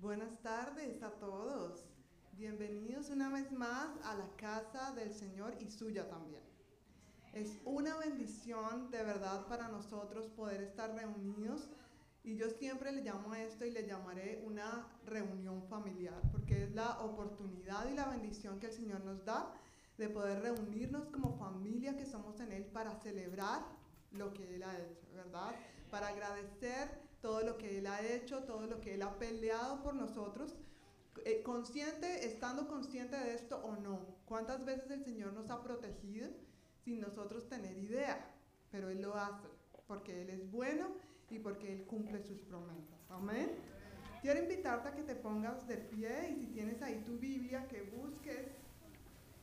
Buenas tardes a todos. Bienvenidos una vez más a la casa del Señor y suya también. Es una bendición de verdad para nosotros poder estar reunidos y yo siempre le llamo a esto y le llamaré una reunión familiar porque es la oportunidad y la bendición que el Señor nos da de poder reunirnos como familia que somos en Él para celebrar lo que Él ha hecho, ¿verdad? Para agradecer todo lo que Él ha hecho, todo lo que Él ha peleado por nosotros, eh, consciente, estando consciente de esto o no. ¿Cuántas veces el Señor nos ha protegido sin nosotros tener idea? Pero Él lo hace, porque Él es bueno y porque Él cumple sus promesas. Amén. Quiero invitarte a que te pongas de pie y si tienes ahí tu Biblia, que busques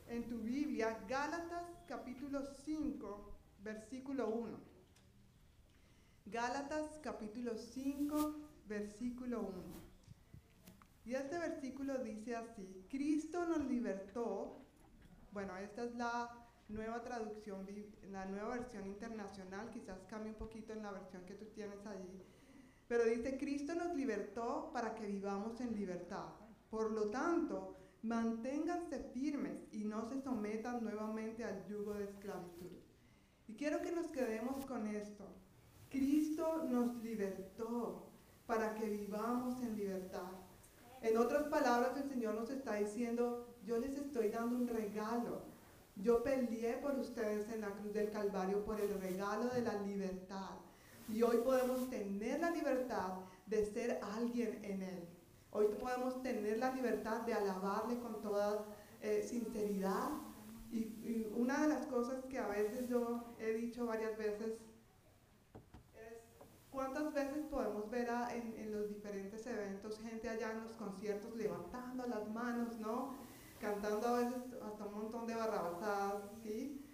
en tu Biblia Gálatas capítulo 5, versículo 1. Gálatas capítulo 5, versículo 1. Y este versículo dice así, Cristo nos libertó, bueno, esta es la nueva traducción, la nueva versión internacional, quizás cambie un poquito en la versión que tú tienes allí, pero dice, Cristo nos libertó para que vivamos en libertad. Por lo tanto, manténganse firmes y no se sometan nuevamente al yugo de esclavitud. Y quiero que nos quedemos con esto. Cristo nos libertó para que vivamos en libertad. En otras palabras, el Señor nos está diciendo, yo les estoy dando un regalo. Yo peleé por ustedes en la cruz del Calvario por el regalo de la libertad. Y hoy podemos tener la libertad de ser alguien en Él. Hoy podemos tener la libertad de alabarle con toda eh, sinceridad. y una de las cosas que a veces yo he dicho varias veces ¿Cuántas veces podemos ver en, los diferentes eventos gente allá en los conciertos levantando las manos, ¿no? Cantando a veces hasta un montón de barrabasadas, ¿sí?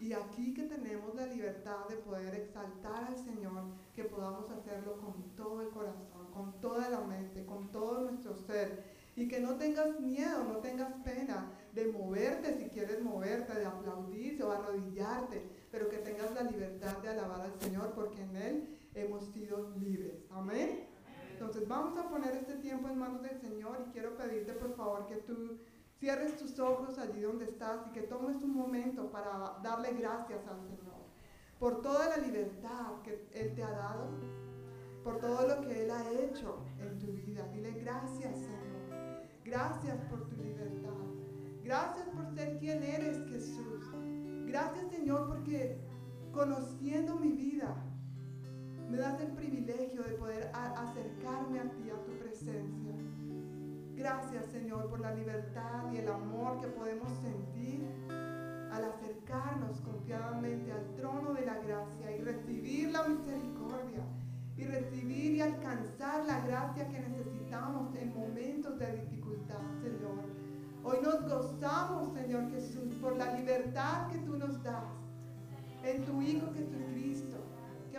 Y aquí que tenemos la libertad de poder exaltar al Señor, que podamos hacerlo con todo el corazón, con toda la mente, con todo nuestro ser. Y que no tengas miedo, no tengas pena de moverte si quieres moverte, de aplaudirse o arrodillarte, pero que tengas la libertad de alabar al Señor, porque en Él hemos sido libres. Amén. Entonces vamos a poner este tiempo en manos del Señor y quiero pedirte por favor que tú cierres tus ojos allí donde estás y que tomes un momento para darle gracias al Señor por toda la libertad que Él te ha dado, por todo lo que Él ha hecho en tu vida. Dile gracias Señor, gracias por tu libertad, gracias por ser quien eres Jesús. Gracias Señor porque conociendo mi vida, me das el privilegio de poder acercarme a ti, a tu presencia. Gracias Señor por la libertad y el amor que podemos sentir al acercarnos confiadamente al trono de la gracia y recibir la misericordia y recibir y alcanzar la gracia que necesitamos en momentos de dificultad, Señor. Hoy nos gozamos, Señor Jesús, por la libertad que tú nos das en tu Hijo Jesucristo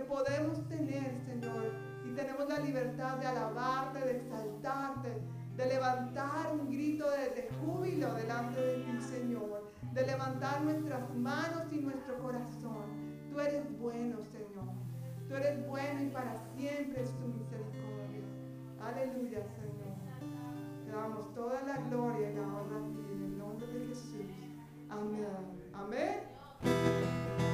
que podemos tener, Señor. Y tenemos la libertad de alabarte, de exaltarte, de levantar un grito de, júbilo delante de ti, Señor. De levantar nuestras manos y nuestro corazón. Tú eres bueno, Señor. Tú eres bueno y para siempre es tu misericordia. Aleluya, Señor. Te damos toda la gloria y la honra a ti en el nombre de Jesús. Amén. Amén.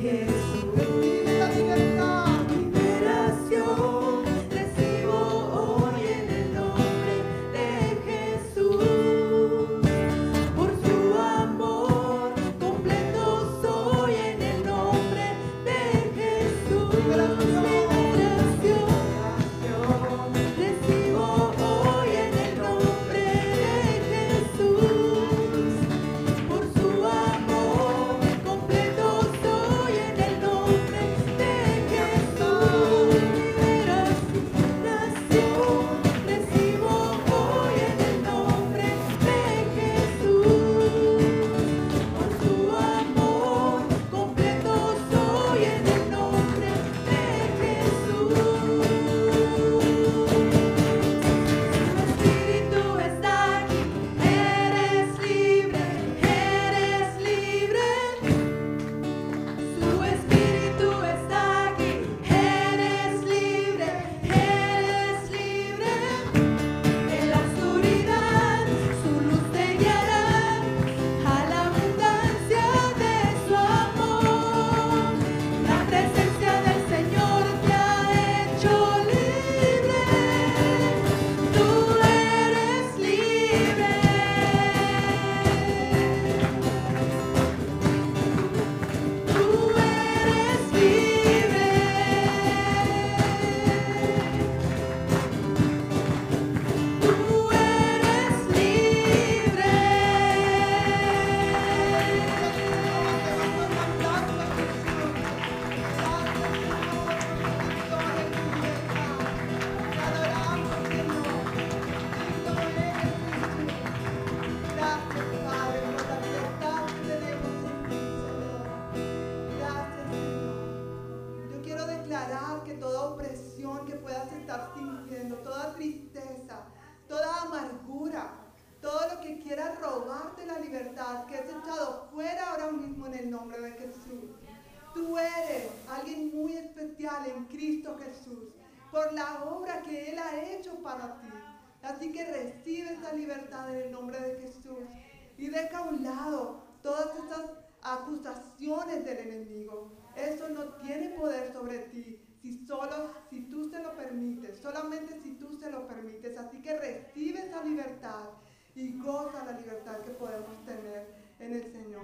here. Así que recibe esa libertad en el nombre de Jesús y deja a un lado todas estas acusaciones del enemigo. Eso no tiene poder sobre ti si solo si tú se lo permites, solamente si tú se lo permites. Así que recibe esa libertad y goza la libertad que podemos tener en el Señor.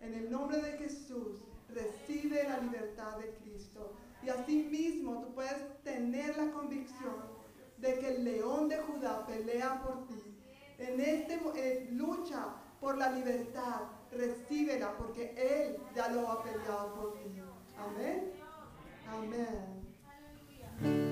En el nombre de Jesús, recibe la libertad de Cristo. Y así mismo tú puedes tener la convicción de que el león de Judá pelea por ti. En este eh, lucha por la libertad, recíbela porque Él ya lo ha peleado por ti. Amén. Amén.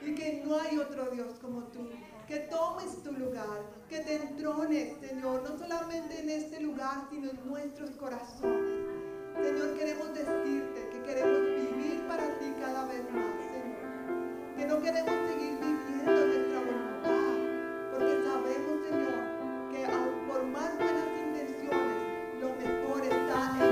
Y que no hay otro Dios como tú. Que tomes tu lugar, que te entrones, Señor, no solamente en este lugar, sino en nuestros corazones. Señor, queremos decirte que queremos vivir para ti cada vez más, Señor. Que no queremos seguir viviendo nuestra voluntad, porque sabemos, Señor, que por más buenas intenciones, lo mejor está en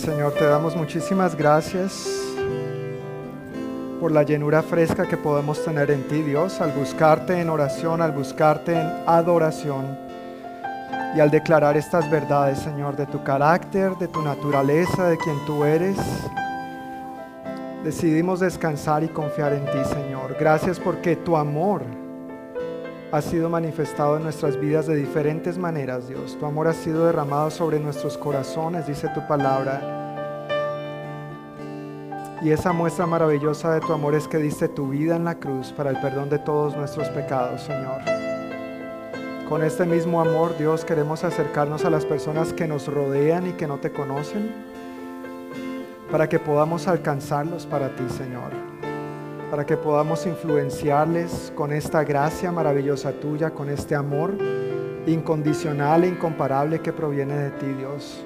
Señor. Te damos muchísimas gracias por la llenura fresca que podemos tener en ti, Dios, al buscarte en oración, al buscarte en adoración y al declarar estas verdades, Señor, de tu carácter, de tu naturaleza, de quien tú eres. Decidimos descansar y confiar en ti, Señor. Gracias porque tu amor ha sido manifestado en nuestras vidas de diferentes maneras, Dios. Tu amor ha sido derramado sobre nuestros corazones, dice tu palabra. Y esa muestra maravillosa de tu amor es que diste tu vida en la cruz para el perdón de todos nuestros pecados, Señor. Con este mismo amor, Dios, queremos acercarnos a las personas que nos rodean y que no te conocen, para que podamos alcanzarlos para ti, Señor para que podamos influenciarles con esta gracia maravillosa tuya, con este amor incondicional e incomparable que proviene de ti, Dios.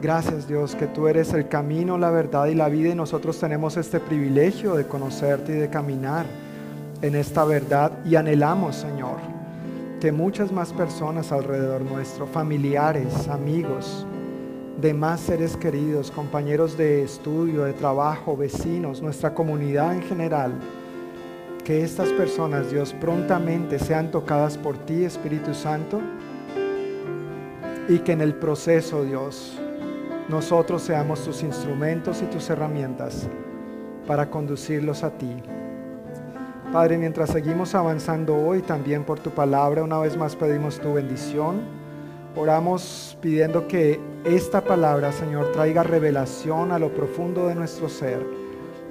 Gracias Dios, que tú eres el camino, la verdad y la vida y nosotros tenemos este privilegio de conocerte y de caminar en esta verdad y anhelamos, Señor, que muchas más personas alrededor nuestro, familiares, amigos, demás seres queridos, compañeros de estudio, de trabajo, vecinos, nuestra comunidad en general, que estas personas, Dios, prontamente sean tocadas por ti, Espíritu Santo, y que en el proceso, Dios, nosotros seamos tus instrumentos y tus herramientas para conducirlos a ti. Padre, mientras seguimos avanzando hoy también por tu palabra, una vez más pedimos tu bendición Oramos pidiendo que esta palabra, Señor, traiga revelación a lo profundo de nuestro ser,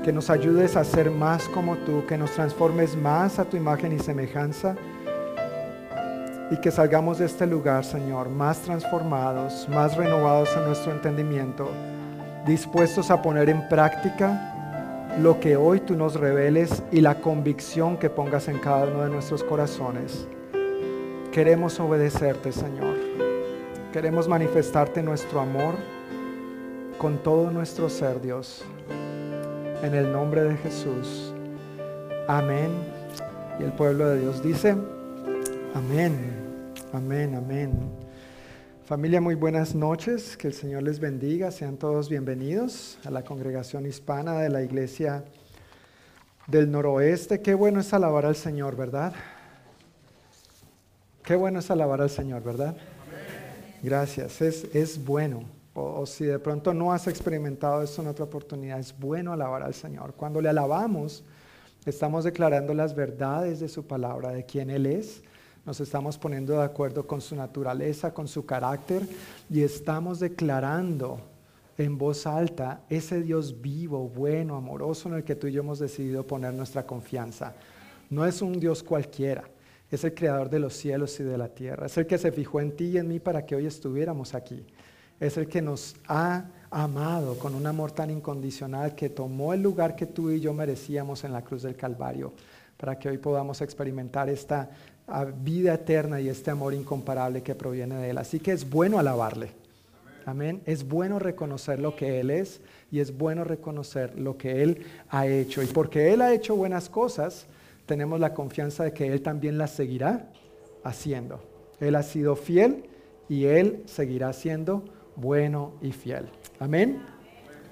que nos ayudes a ser más como tú, que nos transformes más a tu imagen y semejanza y que salgamos de este lugar, Señor, más transformados, más renovados en nuestro entendimiento, dispuestos a poner en práctica lo que hoy tú nos reveles y la convicción que pongas en cada uno de nuestros corazones. Queremos obedecerte, Señor. Queremos manifestarte nuestro amor con todo nuestro ser, Dios. En el nombre de Jesús. Amén. Y el pueblo de Dios dice, amén, amén, amén. Familia, muy buenas noches. Que el Señor les bendiga. Sean todos bienvenidos a la congregación hispana de la iglesia del noroeste. Qué bueno es alabar al Señor, ¿verdad? Qué bueno es alabar al Señor, ¿verdad? Gracias, es, bueno. O, si de pronto no has experimentado esto en otra oportunidad, es bueno alabar al Señor. Cuando le alabamos, estamos declarando las verdades de su palabra, de quién Él es. Nos estamos poniendo de acuerdo con su naturaleza, con su carácter y estamos declarando en voz alta ese Dios vivo, bueno, amoroso en el que tú y yo hemos decidido poner nuestra confianza. No es un Dios cualquiera es el creador de los cielos y de la tierra. Es el que se fijó en ti y en mí para que hoy estuviéramos aquí. Es el que nos ha amado con un amor tan incondicional que tomó el lugar que tú y yo merecíamos en la cruz del Calvario para que hoy podamos experimentar esta ah, vida eterna y este amor incomparable que proviene de Él. Así que es bueno alabarle. Amén. Es bueno reconocer lo que Él es y es bueno reconocer lo que Él ha hecho. Y porque Él ha hecho buenas cosas, tenemos la confianza de que Él también las seguirá haciendo. Él ha sido fiel y Él seguirá siendo bueno y fiel. Amén.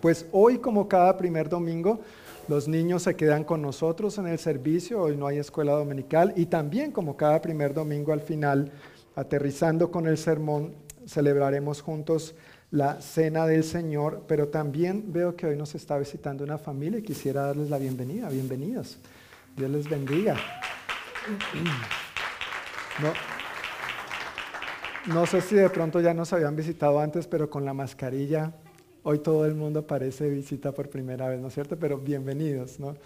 Pues hoy como cada primer domingo, los niños se quedan con nosotros en el servicio, hoy no hay escuela dominical y también como cada primer domingo al final, aterrizando con el sermón, celebraremos juntos la cena del Señor, pero también veo que hoy nos está visitando una familia y quisiera darles la bienvenida, bienvenidos. Dios les bendiga. No, sé si de pronto ya nos habían visitado antes, pero con la mascarilla, hoy todo el mundo parece visita por primera vez, ¿no es cierto? Pero bienvenidos, ¿no?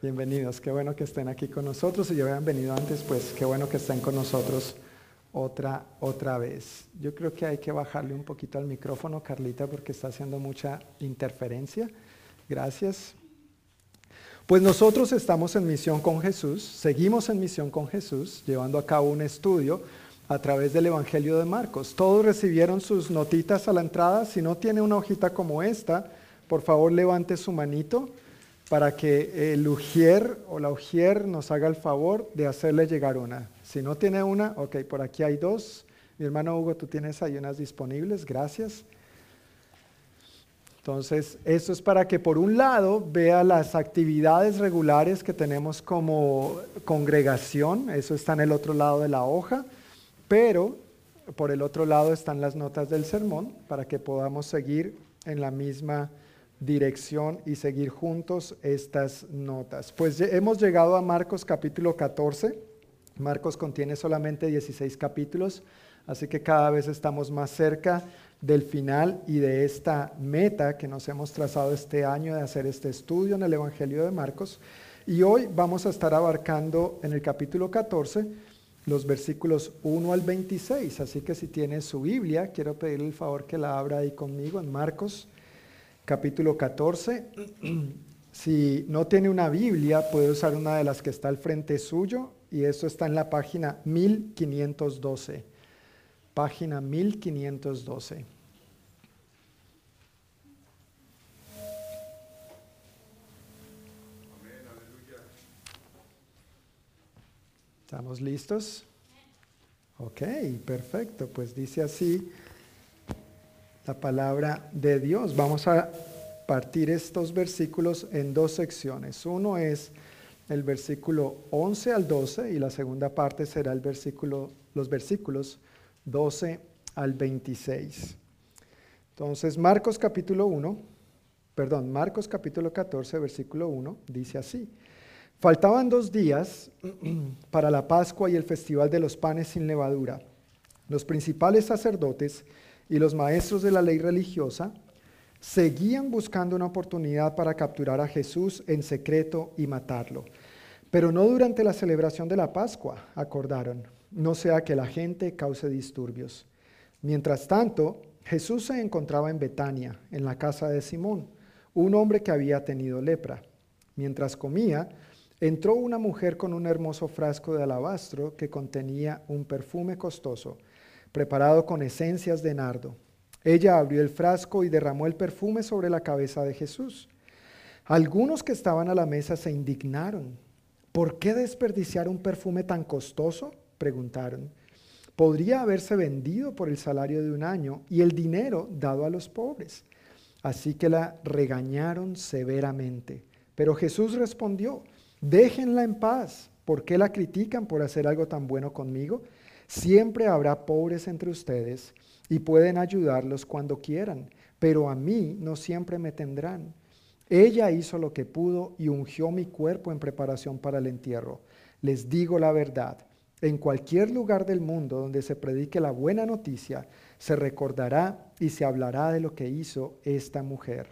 Bienvenidos, qué bueno que estén aquí con nosotros. Si ya habían venido antes, pues qué bueno que estén con nosotros otra, otra vez. Yo creo que hay que bajarle un poquito al micrófono, Carlita, porque está haciendo mucha interferencia. Gracias. Pues nosotros estamos en misión con Jesús, seguimos en misión con Jesús, llevando a cabo un estudio a través del Evangelio de Marcos. Todos recibieron sus notitas a la entrada. Si no tiene una hojita como esta, por favor levante su manito para que el ujier o la ujier nos haga el favor de hacerle llegar una. Si no tiene una, ok, por aquí hay dos. Mi hermano Hugo, tú tienes ahí unas disponibles, gracias. Entonces, esto es para que por un lado vea las actividades regulares que tenemos como congregación, eso está en el otro lado de la hoja, pero por el otro lado están las notas del sermón para que podamos seguir en la misma dirección y seguir juntos estas notas. Pues hemos llegado a Marcos capítulo 14. Marcos contiene solamente 16 capítulos, así que cada vez estamos más cerca del final y de esta meta que nos hemos trazado este año de hacer este estudio en el Evangelio de Marcos. Y hoy vamos a estar abarcando en el capítulo 14 los versículos 1 al 26. Así que si tiene su Biblia, quiero pedirle el favor que la abra ahí conmigo en Marcos capítulo 14. Si no tiene una Biblia, puede usar una de las que está al frente suyo y eso está en la página 1512. Página 1512. ¿Estamos listos? Ok, perfecto. Pues dice así la palabra de Dios. Vamos a partir estos versículos en dos secciones. Uno es el versículo 11 al 12 y la segunda parte será el versículo, los versículos 12 al 26. Entonces, Marcos capítulo 1, perdón, Marcos capítulo 14, versículo 1, dice así. Faltaban dos días para la Pascua y el festival de los panes sin levadura. Los principales sacerdotes y los maestros de la ley religiosa seguían buscando una oportunidad para capturar a Jesús en secreto y matarlo. Pero no durante la celebración de la Pascua, acordaron, no sea que la gente cause disturbios. Mientras tanto, Jesús se encontraba en Betania, en la casa de Simón, un hombre que había tenido lepra. Mientras comía, entró una mujer con un hermoso frasco de alabastro que contenía un perfume costoso preparado con esencias de nardo. Ella abrió el frasco y derramó el perfume sobre la cabeza de Jesús. Algunos que estaban a la mesa se indignaron. ¿Por qué desperdiciar un perfume tan costoso? preguntaron. Podría haberse vendido por el salario de un año y el dinero dado a los pobres. Así que la regañaron severamente. Pero Jesús respondió, déjenla en paz. ¿Por qué la critican por hacer algo tan bueno conmigo? Siempre habrá pobres entre ustedes y pueden ayudarlos cuando quieran, pero a mí no siempre me tendrán. Ella hizo lo que pudo y ungió mi cuerpo en preparación para el entierro. Les digo la verdad, en cualquier lugar del mundo donde se predique la buena noticia, se recordará y se hablará de lo que hizo esta mujer.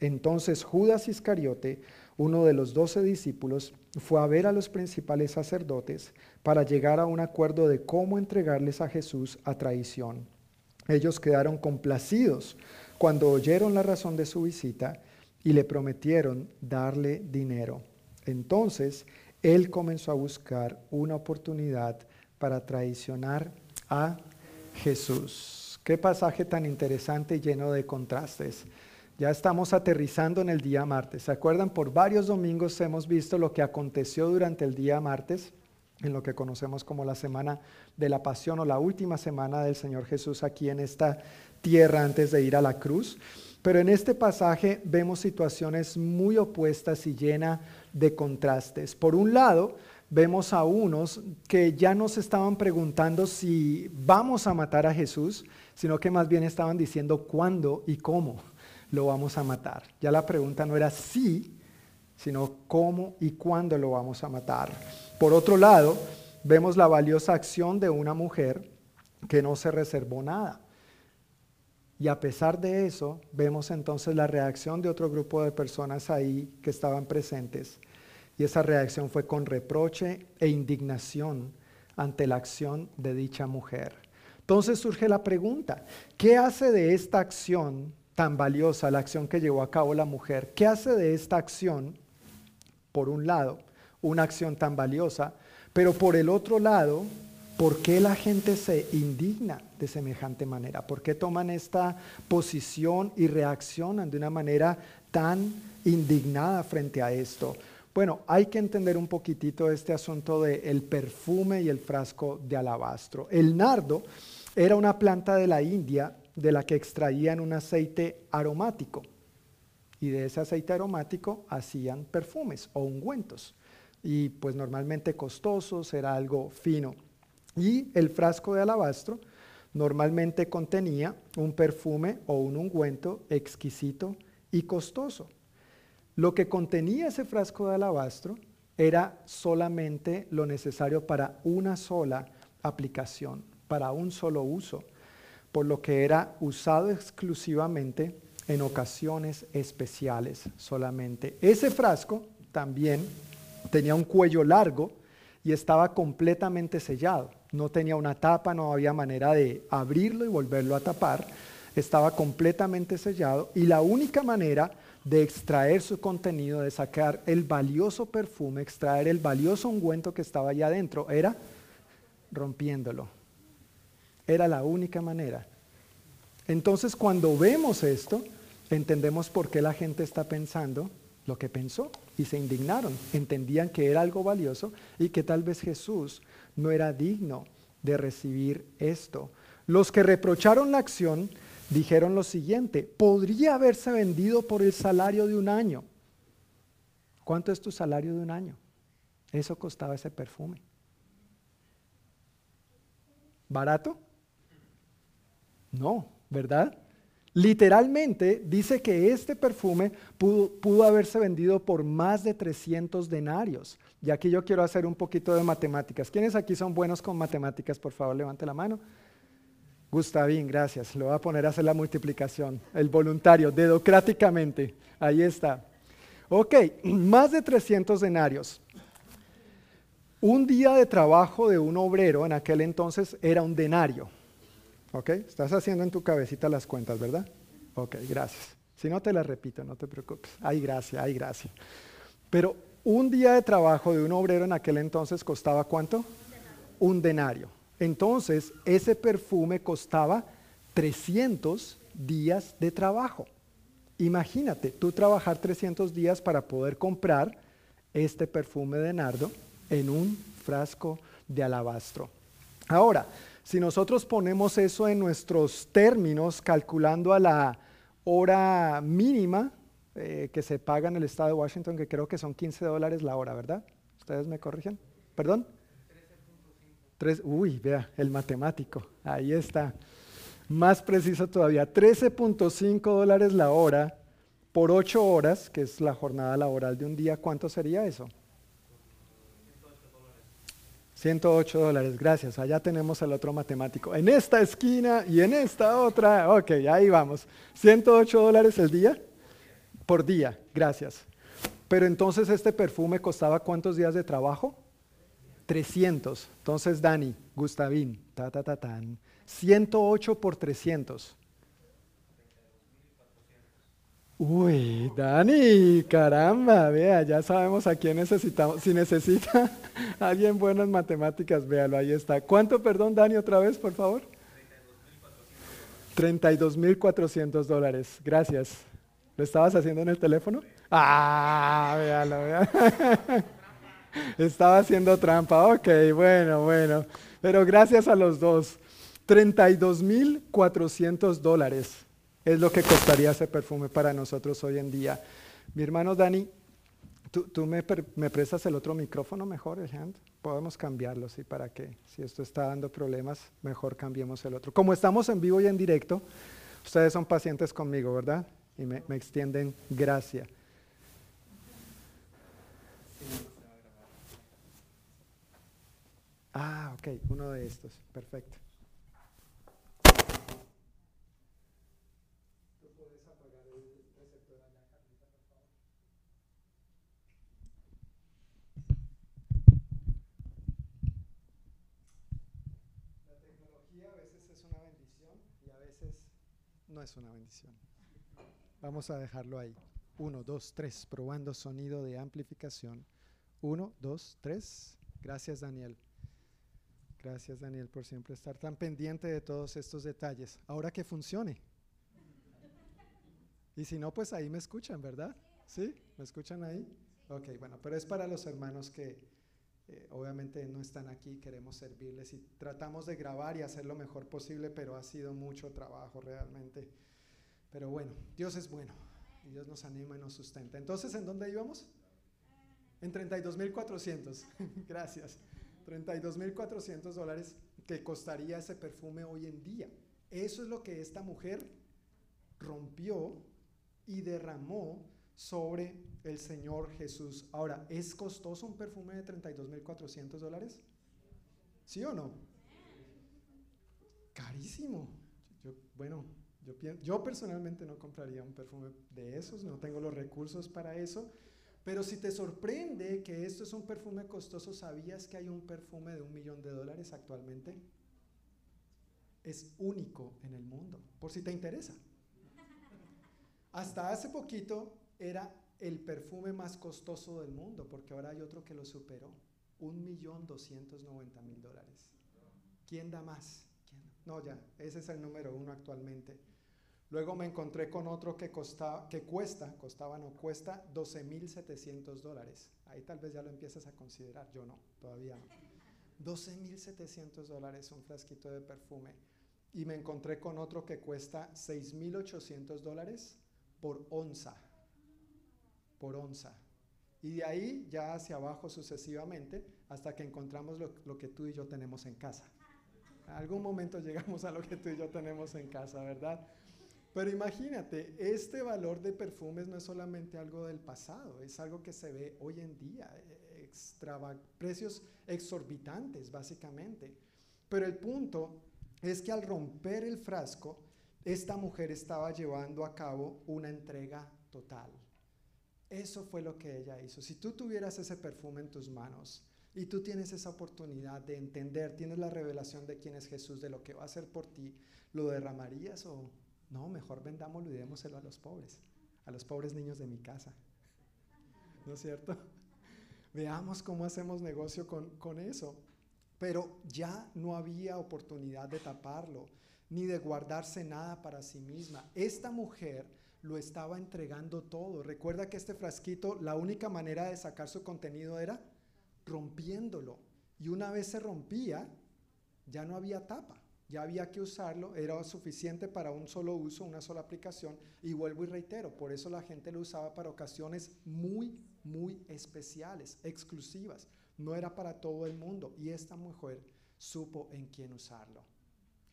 Entonces Judas Iscariote, uno de los doce discípulos, fue a ver a los principales sacerdotes para llegar a un acuerdo de cómo entregarles a Jesús a traición. Ellos quedaron complacidos cuando oyeron la razón de su visita y le prometieron darle dinero. Entonces, él comenzó a buscar una oportunidad para traicionar a Jesús. Qué pasaje tan interesante y lleno de contrastes. Ya estamos aterrizando en el día martes. ¿Se acuerdan? Por varios domingos hemos visto lo que aconteció durante el día martes, en lo que conocemos como la semana de la pasión o la última semana del Señor Jesús aquí en esta tierra antes de ir a la cruz. Pero en este pasaje vemos situaciones muy opuestas y llenas de contrastes. Por un lado, vemos a unos que ya no se estaban preguntando si vamos a matar a Jesús, sino que más bien estaban diciendo cuándo y cómo lo vamos a matar. Ya la pregunta no era si, sino cómo y cuándo lo vamos a matar. Por otro lado, vemos la valiosa acción de una mujer que no se reservó nada. Y a pesar de eso, vemos entonces la reacción de otro grupo de personas ahí que estaban presentes. Y esa reacción fue con reproche e indignación ante la acción de dicha mujer. Entonces surge la pregunta, ¿qué hace de esta acción tan valiosa, la acción que llevó a cabo la mujer. ¿Qué hace de esta acción, por un lado, una acción tan valiosa, pero por el otro lado, ¿por qué la gente se indigna de semejante manera? ¿Por qué toman esta posición y reaccionan de una manera tan indignada frente a esto? Bueno, hay que entender un poquitito este asunto del perfume y el frasco de alabastro. El nardo era una planta de la India de la que extraían un aceite aromático. y de ese aceite aromático hacían perfumes o ungüentos. Y pues normalmente costosos, era algo fino. Y el frasco de alabastro normalmente contenía un perfume o un ungüento exquisito y costoso. Lo que contenía ese frasco de alabastro era solamente lo necesario para una sola aplicación, para un solo uso, por lo que era usado exclusivamente en ocasiones especiales solamente. Ese frasco también tenía un cuello largo y estaba completamente sellado. No tenía una tapa, no había manera de abrirlo y volverlo a tapar. Estaba completamente sellado y la única manera de extraer su contenido, de sacar el valioso perfume, extraer el valioso ungüento que estaba allá adentro, era rompiéndolo. Era la única manera. Entonces cuando vemos esto, entendemos por qué la gente está pensando lo que pensó y se indignaron. Entendían que era algo valioso y que tal vez Jesús no era digno de recibir esto. Los que reprocharon la acción dijeron lo siguiente, podría haberse vendido por el salario de un año. ¿Cuánto es tu salario de un año? Eso costaba ese perfume. ¿Barato? No, ¿verdad? Literalmente dice que este perfume pudo, haberse vendido por más de 300 denarios. Y aquí yo quiero hacer un poquito de matemáticas. ¿Quiénes aquí son buenos con matemáticas? Por favor, levante la mano. Gustavín, gracias. Lo voy a poner a hacer la multiplicación. El voluntario, dedocráticamente. Ahí está. Ok, más de 300 denarios. Un día de trabajo de un obrero en aquel entonces era un denario. ¿Ok? Estás haciendo en tu cabecita las cuentas, ¿verdad? Ok, gracias. Si no te las repito, no te preocupes. Hay gracia, hay gracia. Pero un día de trabajo de un obrero en aquel entonces costaba cuánto? Un denario. Entonces, ese perfume costaba 300 días de trabajo. Imagínate, tú trabajar 300 días para poder comprar este perfume de nardo en un frasco de alabastro. Ahora, si nosotros ponemos eso en nuestros términos, calculando a la hora mínima eh, que se paga en el estado de Washington, que creo que son 15 dólares la hora, ¿verdad? ¿Ustedes me corrigen? ¿Perdón? 13.5. Uy, vea, el matemático, ahí está. Más preciso todavía, 13.5 dólares la hora por 8 horas, que es la jornada laboral de un día, ¿cuánto sería eso? 108 dólares, gracias. Allá tenemos al otro matemático. En esta esquina y en esta otra. Ok, ahí vamos. 108 dólares el día por día, gracias. Pero entonces este perfume costaba cuántos días de trabajo? 300. Entonces Dani, Gustavín, ta ta ta tan. 108 por 300. Uy, Dani, caramba, vea, ya sabemos a quién necesitamos. Si necesita alguien bueno en matemáticas, véalo, ahí está. ¿Cuánto, perdón, Dani, otra vez, por favor? 32.400 dólares, gracias. ¿Lo estabas haciendo en el teléfono? Ah, véalo, véalo. Estaba haciendo trampa, ok, bueno, bueno. Pero gracias a los dos. 32.400 dólares es lo que costaría ese perfume para nosotros hoy en día. Mi hermano Dani, ¿tú, me, prestas el otro micrófono mejor, el hand? Podemos cambiarlo, sí, para que si esto está dando problemas, mejor cambiemos el otro. Como estamos en vivo y en directo, ustedes son pacientes conmigo, ¿verdad? Y me, me extienden gracia. Ah, ok, uno de estos, perfecto. No es una bendición. Vamos a dejarlo ahí. Uno, dos, tres, probando sonido de amplificación. Uno, dos, tres. Gracias Daniel. Gracias Daniel por siempre estar tan pendiente de todos estos detalles. Ahora que funcione. Y si no, pues ahí me escuchan, ¿verdad? ¿Sí? ¿Me escuchan ahí? Ok, bueno, pero es para los hermanos que eh, obviamente no están aquí, queremos servirles y tratamos de grabar y hacer lo mejor posible, pero ha sido mucho trabajo realmente. Pero bueno, Dios es bueno. Y Dios nos anima y nos sustenta. Entonces, ¿en dónde íbamos? En 32.400. Gracias. 32.400 dólares que costaría ese perfume hoy en día. Eso es lo que esta mujer rompió y derramó sobre el Señor Jesús. Ahora, ¿es costoso un perfume de 32.400 dólares? ¿Sí o no? Carísimo. Yo, bueno, yo, yo personalmente no compraría un perfume de esos, no tengo los recursos para eso. Pero si te sorprende que esto es un perfume costoso, ¿sabías que hay un perfume de un millón de dólares actualmente? Es único en el mundo, por si te interesa. Hasta hace poquito era el perfume más costoso del mundo, porque ahora hay otro que lo superó. Un millón doscientos noventa mil dólares. ¿Quién da más? No, ya, ese es el número uno actualmente. Luego me encontré con otro que, costa, que cuesta, costaba no, cuesta 12.700 dólares. Ahí tal vez ya lo empiezas a considerar, yo no, todavía no. 12.700 dólares un frasquito de perfume. Y me encontré con otro que cuesta 6.800 dólares por onza, por onza. Y de ahí ya hacia abajo sucesivamente hasta que encontramos lo, que tú y yo tenemos en casa. En algún momento llegamos a lo que tú y yo tenemos en casa, ¿verdad? Pero imagínate, este valor de perfumes no es solamente algo del pasado, es algo que se ve hoy en día, extrava, precios exorbitantes básicamente. Pero el punto es que al romper el frasco, esta mujer estaba llevando a cabo una entrega total. Eso fue lo que ella hizo. Si tú tuvieras ese perfume en tus manos, y tú tienes esa oportunidad de entender, tienes la revelación de quién es Jesús, de lo que va a hacer por ti, ¿lo derramarías o no? Mejor vendámoslo y démoselo a los pobres, a los pobres niños de mi casa. ¿No es cierto? Veamos cómo hacemos negocio con, con eso. Pero ya no había oportunidad de taparlo, ni de guardarse nada para sí misma. Esta mujer lo estaba entregando todo. Recuerda que este frasquito, la única manera de sacar su contenido era rompiéndolo. Y una vez se rompía, ya no había tapa, ya había que usarlo, era suficiente para un solo uso, una sola aplicación. Y vuelvo y reitero, por eso la gente lo usaba para ocasiones muy, muy especiales, exclusivas. No era para todo el mundo. Y esta mujer supo en quién usarlo,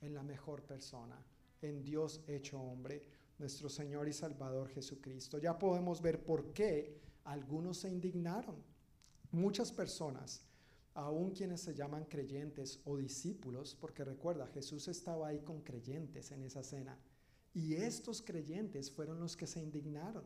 en la mejor persona, en Dios hecho hombre, nuestro Señor y Salvador Jesucristo. Ya podemos ver por qué algunos se indignaron Muchas personas, aun quienes se llaman creyentes o discípulos, porque recuerda, Jesús estaba ahí con creyentes en esa cena, y estos creyentes fueron los que se indignaron.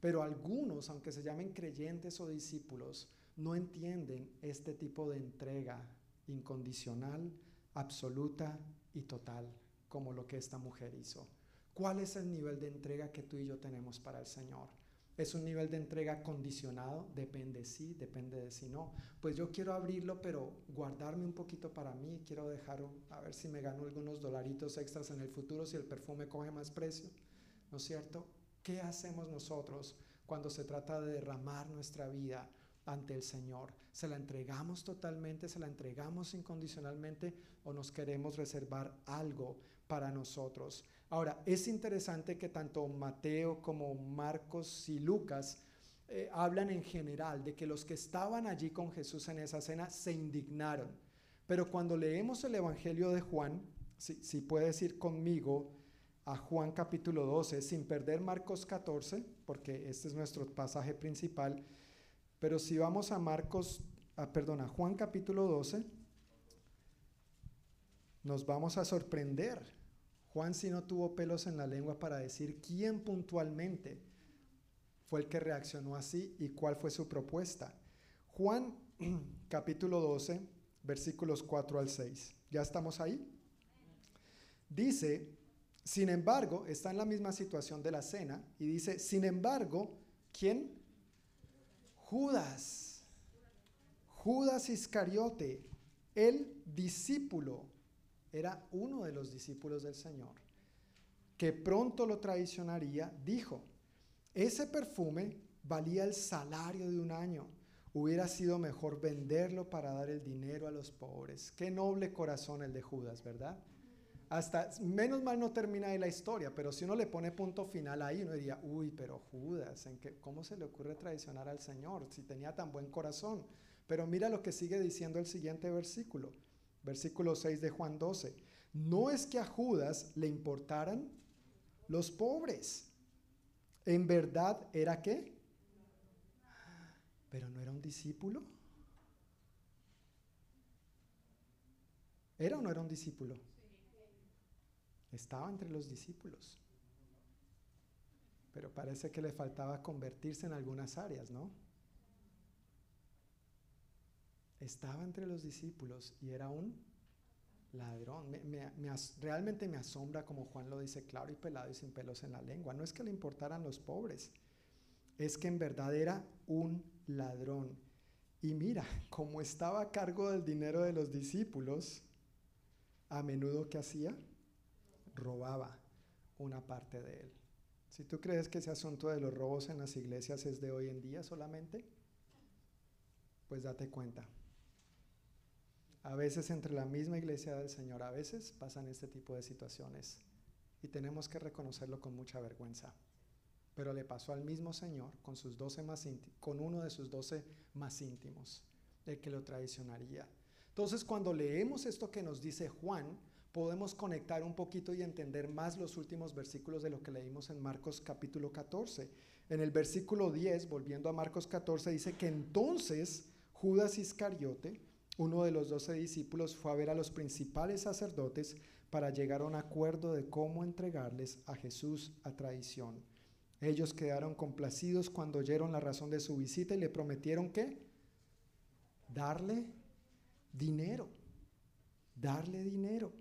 Pero algunos, aunque se llamen creyentes o discípulos, no entienden este tipo de entrega incondicional, absoluta y total, como lo que esta mujer hizo. ¿Cuál es el nivel de entrega que tú y yo tenemos para el Señor? Es un nivel de entrega condicionado, depende sí, depende de si no. Pues yo quiero abrirlo, pero guardarme un poquito para mí, quiero dejar, a ver si me gano algunos dolaritos extras en el futuro si el perfume coge más precio, ¿no es cierto? ¿Qué hacemos nosotros cuando se trata de derramar nuestra vida ante el Señor? ¿Se la entregamos totalmente, se la entregamos incondicionalmente o nos queremos reservar algo para nosotros? Ahora, es interesante que tanto Mateo como Marcos y Lucas eh, hablan en general de que los que estaban allí con Jesús en esa cena se indignaron. Pero cuando leemos el Evangelio de Juan, si, si puedes ir conmigo a Juan capítulo 12, sin perder Marcos 14, porque este es nuestro pasaje principal, pero si vamos a Marcos, a, perdón, a Juan capítulo 12, nos vamos a sorprender Juan si no tuvo pelos en la lengua para decir quién puntualmente fue el que reaccionó así y cuál fue su propuesta. Juan capítulo 12, versículos 4 al 6. ¿Ya estamos ahí? Dice, sin embargo, está en la misma situación de la cena y dice, sin embargo, ¿quién? Judas. Judas Iscariote, el discípulo era uno de los discípulos del Señor, que pronto lo traicionaría, dijo, ese perfume valía el salario de un año. Hubiera sido mejor venderlo para dar el dinero a los pobres. Qué noble corazón el de Judas, ¿verdad? hasta, menos mal no termina ahí la historia, pero si uno le pone punto final ahí, uno diría, uy, pero Judas, ¿en qué, ¿cómo se le ocurre traicionar al Señor si tenía tan buen corazón? Pero mira lo que sigue diciendo el siguiente versículo, versículo 6 de Juan 12. No es que a Judas le importaran los pobres. En verdad era qué? Pero no era un discípulo. ¿Era o no era un discípulo? Estaba entre los discípulos. Pero parece que le faltaba convertirse en algunas áreas, ¿no? Estaba entre los discípulos y era un ladrón. Me- realmente me asombra como Juan lo dice claro y pelado y sin pelos en la lengua. No es que le importaran los pobres, es que en verdad era un ladrón. Y mira, como estaba a cargo del dinero de los discípulos, a menudo que hacía, robaba una parte de él. Si tú crees que ese asunto de los robos en las iglesias es de hoy en día solamente, pues date cuenta. A veces entre la misma iglesia del Señor, a veces pasan este tipo de situaciones y tenemos que reconocerlo con mucha vergüenza. Pero le pasó al mismo Señor con, sus 12 más con uno de sus doce más íntimos, el que lo traicionaría. Entonces, cuando leemos esto que nos dice Juan, podemos conectar un poquito y entender más los últimos versículos de lo que leímos en Marcos capítulo 14. En el versículo 10, volviendo a Marcos 14, dice que entonces Judas Iscariote, uno de los doce discípulos, fue a ver a los principales sacerdotes para llegar a un acuerdo de cómo entregarles a Jesús a traición. Ellos quedaron complacidos cuando oyeron la razón de su visita y le prometieron que darle dinero, darle dinero.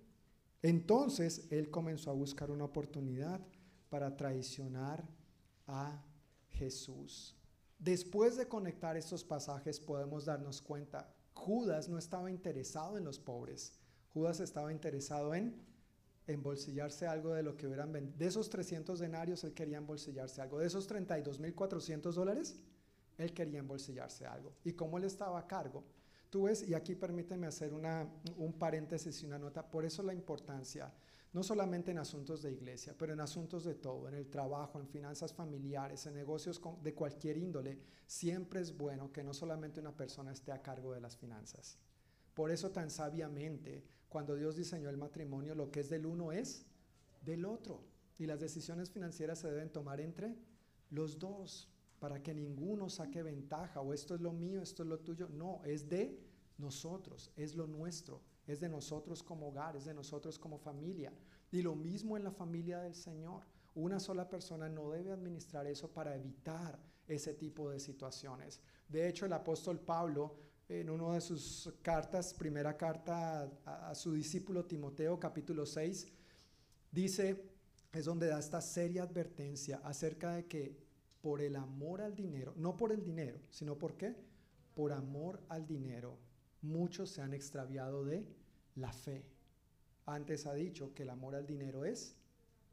Entonces él comenzó a buscar una oportunidad para traicionar a Jesús. Después de conectar estos pasajes podemos darnos cuenta, Judas no estaba interesado en los pobres, Judas estaba interesado en embolsillarse algo de lo que hubieran vendido. De esos 300 denarios él quería embolsillarse algo, de esos 32.400 dólares él quería embolsillarse algo. Y como él estaba a cargo, Tú ves, y aquí permíteme hacer una, un paréntesis y una nota, por eso la importancia, no solamente en asuntos de iglesia, pero en asuntos de todo, en el trabajo, en finanzas familiares, en negocios de cualquier índole, siempre es bueno que no solamente una persona esté a cargo de las finanzas. Por eso tan sabiamente, cuando Dios diseñó el matrimonio, lo que es del uno es del otro. Y las decisiones financieras se deben tomar entre los dos, para que ninguno saque ventaja, o esto es lo mío, esto es lo tuyo. No, es de nosotros, es lo nuestro, es de nosotros como hogar, es de nosotros como familia. Y lo mismo en la familia del Señor. Una sola persona no debe administrar eso para evitar ese tipo de situaciones. De hecho, el apóstol Pablo, en una de sus cartas, primera carta a, su discípulo Timoteo, capítulo 6, dice, es donde da esta seria advertencia acerca de que por el amor al dinero, no por el dinero, sino por qué? Por amor al dinero, muchos se han extraviado de la fe. Antes ha dicho que el amor al dinero es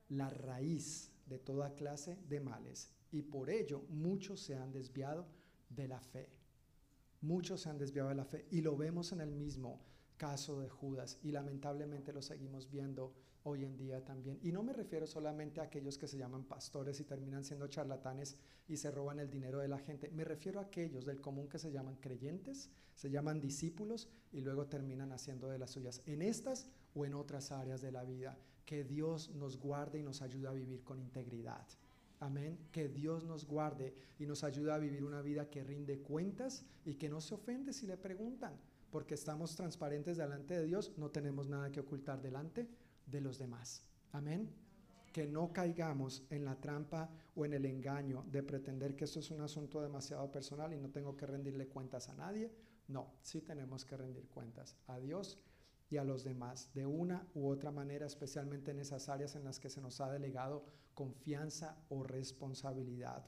la raíz de toda clase de males y por ello muchos se han desviado de la fe. Muchos se han desviado de la fe y lo vemos en el mismo caso de Judas y lamentablemente lo seguimos viendo hoy en día también. Y no me refiero solamente a aquellos que se llaman pastores y terminan siendo charlatanes y se roban el dinero de la gente. Me refiero a aquellos del común que se llaman creyentes, se llaman discípulos y luego terminan haciendo de las suyas en estas o en otras áreas de la vida. Que Dios nos guarde y nos ayude a vivir con integridad. Amén. Que Dios nos guarde y nos ayude a vivir una vida que rinde cuentas y que no se ofende si le preguntan, porque estamos transparentes delante de Dios, no tenemos nada que ocultar delante de los demás. Amén. Que no caigamos en la trampa o en el engaño de pretender que esto es un asunto demasiado personal y no tengo que rendirle cuentas a nadie. No, sí tenemos que rendir cuentas a Dios y a los demás de una u otra manera, especialmente en esas áreas en las que se nos ha delegado confianza o responsabilidad.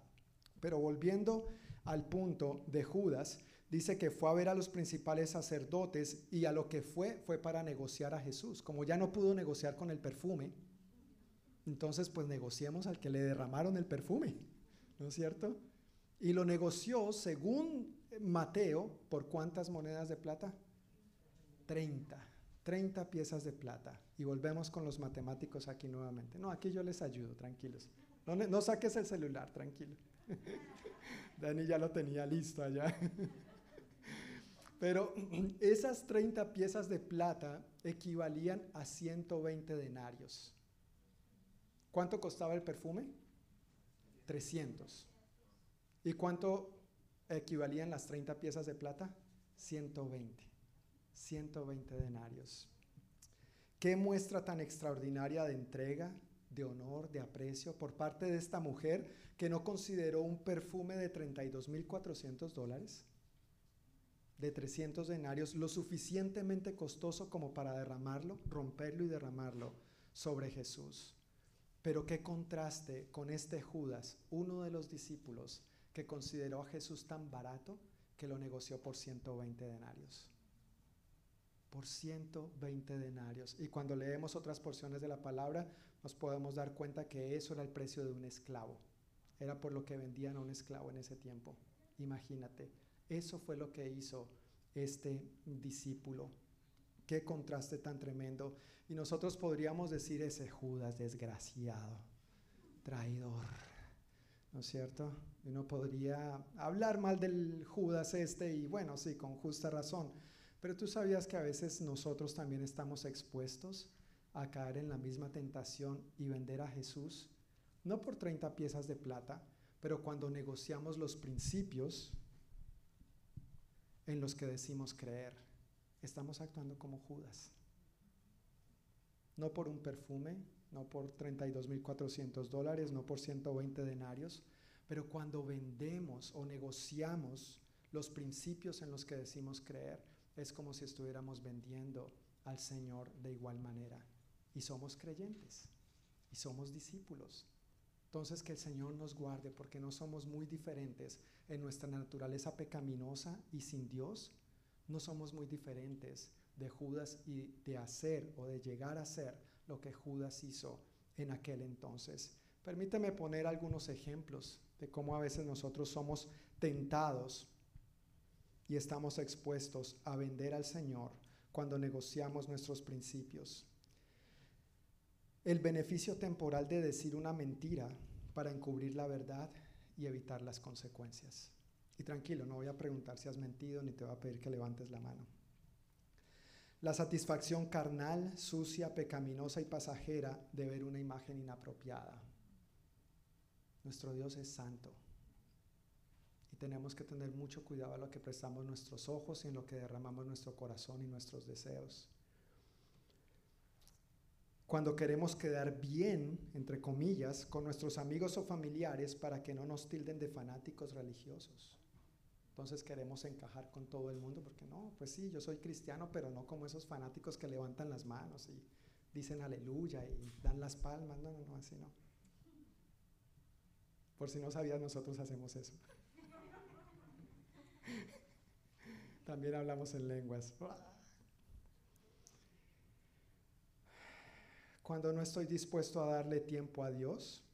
Pero volviendo al punto de Judas, dice que fue a ver a los principales sacerdotes y a lo que fue fue para negociar a Jesús. Como ya no pudo negociar con el perfume, entonces pues negociemos al que le derramaron el perfume, ¿no es cierto? Y lo negoció según Mateo por cuántas monedas de plata? 30. 30 piezas de plata. Y volvemos con los matemáticos aquí nuevamente. No, aquí yo les ayudo, tranquilos. No, no saques el celular, tranquilo. Dani ya lo tenía listo allá. Pero esas 30 piezas de plata equivalían a 120 denarios. ¿Cuánto costaba el perfume? 300. ¿Y cuánto equivalían las 30 piezas de plata? 120. 120 denarios. ¿Qué muestra tan extraordinaria de entrega, de honor, de aprecio por parte de esta mujer que no consideró un perfume de 32.400 dólares? De 300 denarios, lo suficientemente costoso como para derramarlo, romperlo y derramarlo sobre Jesús. Pero qué contraste con este Judas, uno de los discípulos que consideró a Jesús tan barato que lo negoció por 120 denarios. Por 120 denarios. Y cuando leemos otras porciones de la palabra, nos podemos dar cuenta que eso era el precio de un esclavo. Era por lo que vendían a un esclavo en ese tiempo. Imagínate. Eso fue lo que hizo este discípulo. Qué contraste tan tremendo. Y nosotros podríamos decir ese Judas desgraciado, traidor. ¿No es cierto? Uno podría hablar mal del Judas este y bueno, sí, con justa razón. Pero tú sabías que a veces nosotros también estamos expuestos a caer en la misma tentación y vender a Jesús, no por 30 piezas de plata, pero cuando negociamos los principios en los que decimos creer. Estamos actuando como Judas. No por un perfume, no por 32.400 dólares, no por 120 denarios, pero cuando vendemos o negociamos los principios en los que decimos creer, es como si estuviéramos vendiendo al Señor de igual manera. Y somos creyentes, y somos discípulos. Entonces que el Señor nos guarde porque no somos muy diferentes en nuestra naturaleza pecaminosa y sin Dios. No somos muy diferentes de Judas y de hacer o de llegar a hacer lo que Judas hizo en aquel entonces. Permíteme poner algunos ejemplos de cómo a veces nosotros somos tentados y estamos expuestos a vender al Señor cuando negociamos nuestros principios el beneficio temporal de decir una mentira para encubrir la verdad y evitar las consecuencias. Y tranquilo, no voy a preguntar si has mentido ni te voy a pedir que levantes la mano. La satisfacción carnal, sucia, pecaminosa y pasajera de ver una imagen inapropiada. Nuestro Dios es santo y tenemos que tener mucho cuidado a lo que prestamos nuestros ojos y en lo que derramamos nuestro corazón y nuestros deseos cuando queremos quedar bien, entre comillas, con nuestros amigos o familiares para que no nos tilden de fanáticos religiosos. Entonces queremos encajar con todo el mundo porque no, pues sí, yo soy cristiano, pero no como esos fanáticos que levantan las manos y dicen aleluya y dan las palmas. No, no, no, así no. Por si no sabías, nosotros hacemos eso. También hablamos en lenguas. Cuando no estoy dispuesto a darle tiempo a Dios,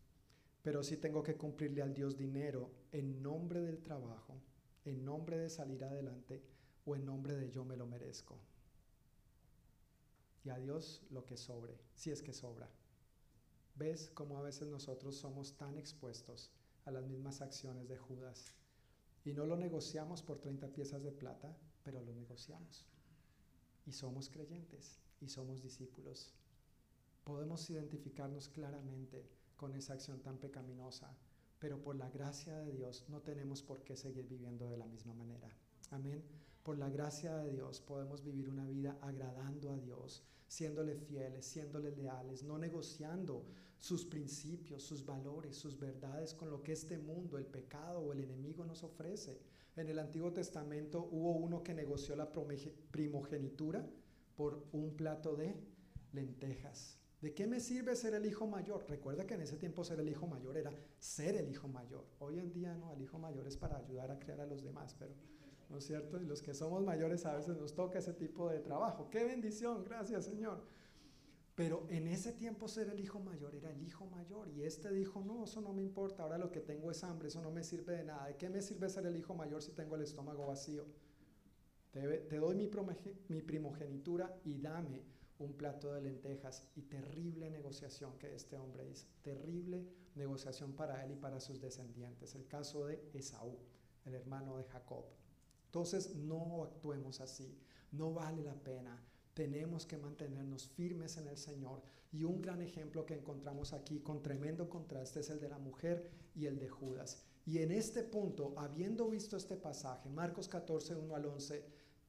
pero sí tengo que cumplirle al Dios dinero en nombre del trabajo, en nombre de salir adelante o en nombre de yo me lo merezco. Y a Dios lo que sobre, si es que sobra. ¿Ves cómo a veces nosotros somos tan expuestos a las mismas acciones de Judas? Y no lo negociamos por 30 piezas de plata, pero lo negociamos. Y somos creyentes y somos discípulos podemos identificarnos claramente con esa acción tan pecaminosa, pero por la gracia de Dios no tenemos por qué seguir viviendo de la misma manera. Amén. Por la gracia de Dios podemos vivir una vida agradando a Dios, siéndole fieles, siéndole leales, no negociando sus principios, sus valores, sus verdades con lo que este mundo, el pecado o el enemigo nos ofrece. En el Antiguo Testamento hubo uno que negoció la primogenitura por un plato de lentejas. ¿De qué me sirve ser el hijo mayor? Recuerda que en ese tiempo ser el hijo mayor era ser el hijo mayor. Hoy en día no, el hijo mayor es para ayudar a criar a los demás, pero ¿no es cierto? Y los que somos mayores a veces nos toca ese tipo de trabajo. ¡Qué bendición! Gracias Señor. Pero en ese tiempo ser el hijo mayor era el hijo mayor y este dijo, no, eso no me importa, ahora lo que tengo es hambre, eso no me sirve de nada. ¿De qué me sirve ser el hijo mayor si tengo el estómago vacío? Te, doy mi primogenitura y dame un plato de lentejas. Y terrible negociación que este hombre hizo. Terrible negociación para él y para sus descendientes. El caso de Esaú, el hermano de Jacob. Entonces no actuemos así. No vale la pena. Tenemos que mantenernos firmes en el Señor. Y un gran ejemplo que encontramos aquí con tremendo contraste es el de la mujer y el de Judas. Y en este punto, habiendo visto este pasaje, Marcos 14, 1 al 11,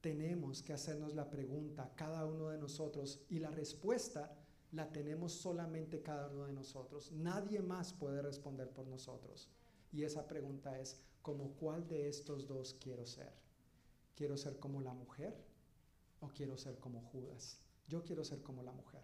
tenemos que hacernos la pregunta, cada uno de nosotros, y la respuesta la tenemos solamente cada uno de nosotros. Nadie más puede responder por nosotros. Y esa pregunta es, ¿como cuál de estos dos quiero ser? ¿Quiero ser como la mujer o quiero ser como Judas? Yo quiero ser como la mujer.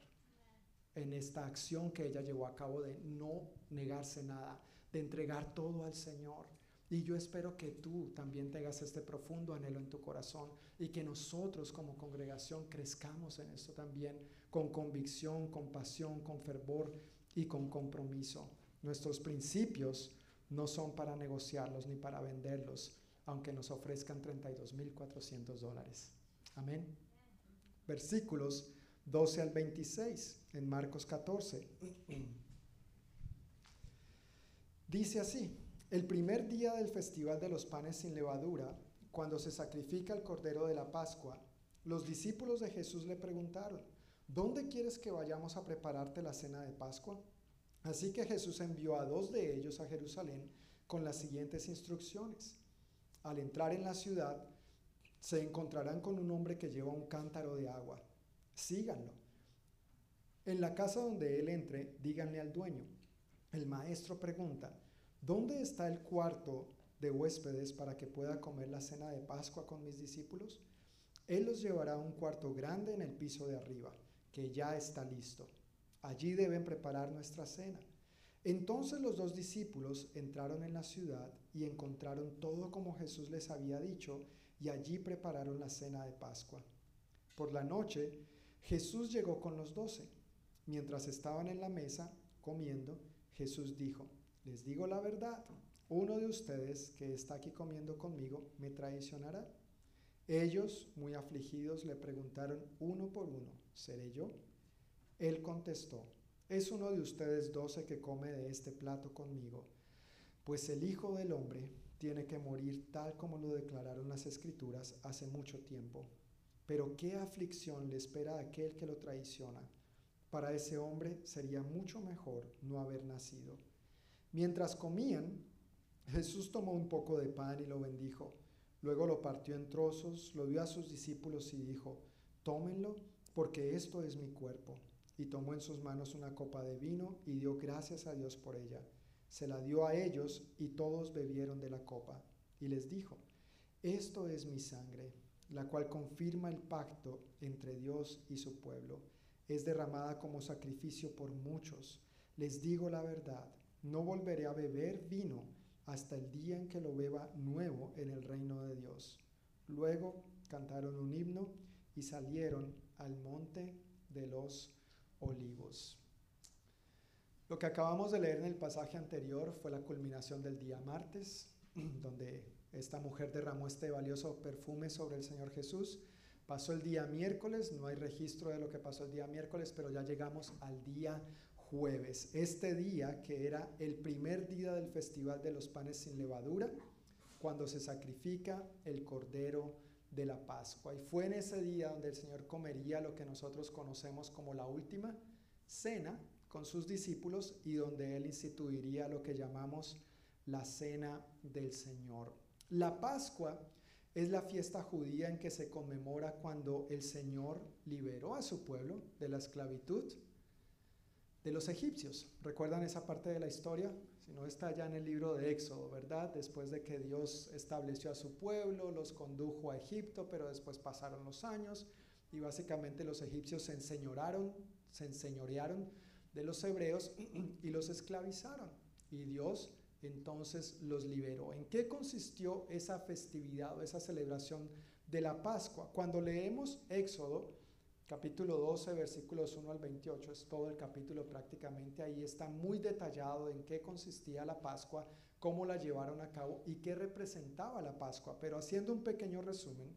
En esta acción que ella llevó a cabo de no negarse nada, de entregar todo al Señor. Y yo espero que tú también tengas este profundo anhelo en tu corazón y que nosotros como congregación crezcamos en esto también con convicción, con pasión, con fervor y con compromiso. Nuestros principios no son para negociarlos ni para venderlos, aunque nos ofrezcan 32.400 dólares. Amén. Versículos 12 al 26 en Marcos 14. Dice así, el primer día del festival de los panes sin levadura, cuando se sacrifica el cordero de la Pascua, los discípulos de Jesús le preguntaron, ¿dónde quieres que vayamos a prepararte la cena de Pascua? Así que Jesús envió a dos de ellos a Jerusalén con las siguientes instrucciones. Al entrar en la ciudad, se encontrarán con un hombre que lleva un cántaro de agua. Síganlo. En la casa donde él entre, díganle al dueño. El maestro pregunta, ¿dónde está el cuarto de huéspedes para que pueda comer la cena de Pascua con mis discípulos? Él los llevará a un cuarto grande en el piso de arriba, que ya está listo. Allí deben preparar nuestra cena. Entonces los dos discípulos entraron en la ciudad y encontraron todo como Jesús les había dicho, y allí prepararon la cena de Pascua. Por la noche, Jesús llegó con los doce. Mientras estaban en la mesa comiendo, Jesús dijo, les digo la verdad, uno de ustedes que está aquí comiendo conmigo me traicionará. Ellos, muy afligidos, le preguntaron uno por uno, ¿seré yo? Él contestó, es uno de ustedes doce que come de este plato conmigo, pues el Hijo del Hombre tiene que morir tal como lo declararon las Escrituras hace mucho tiempo. Pero qué aflicción le espera a aquel que lo traiciona. Para ese hombre sería mucho mejor no haber nacido. Mientras comían, Jesús tomó un poco de pan y lo bendijo. Luego lo partió en trozos, lo dio a sus discípulos y dijo, tómenlo porque esto es mi cuerpo. Y tomó en sus manos una copa de vino y dio gracias a Dios por ella. Se la dio a ellos y todos bebieron de la copa. Y les dijo, esto es mi sangre, la cual confirma el pacto entre Dios y su pueblo. Es derramada como sacrificio por muchos. Les digo la verdad, no volveré a beber vino hasta el día en que lo beba nuevo en el reino de Dios. Luego cantaron un himno y salieron al monte de los olivos. Lo que acabamos de leer en el pasaje anterior fue la culminación del día martes, donde esta mujer derramó este valioso perfume sobre el Señor Jesús. Pasó el día miércoles, no hay registro de lo que pasó el día miércoles, pero ya llegamos al día jueves. Este día que era el primer día del festival de los panes sin levadura, cuando se sacrifica el cordero de la Pascua. Y fue en ese día donde el Señor comería lo que nosotros conocemos como la última cena con sus discípulos y donde Él instituiría lo que llamamos la cena del Señor. La Pascua es la fiesta judía en que se conmemora cuando el Señor liberó a su pueblo de la esclavitud de los egipcios. ¿Recuerdan esa parte de la historia? Si no está ya en el libro de Éxodo, ¿verdad? Después de que Dios estableció a su pueblo, los condujo a Egipto, pero después pasaron los años y básicamente los egipcios se enseñoraron, se enseñorearon de los hebreos y los esclavizaron. Y Dios entonces los liberó. ¿En qué consistió esa festividad o esa celebración de la Pascua? Cuando leemos Éxodo, capítulo 12, versículos 1 al 28, es todo el capítulo prácticamente, ahí está muy detallado en qué consistía la Pascua, cómo la llevaron a cabo y qué representaba la Pascua. Pero haciendo un pequeño resumen,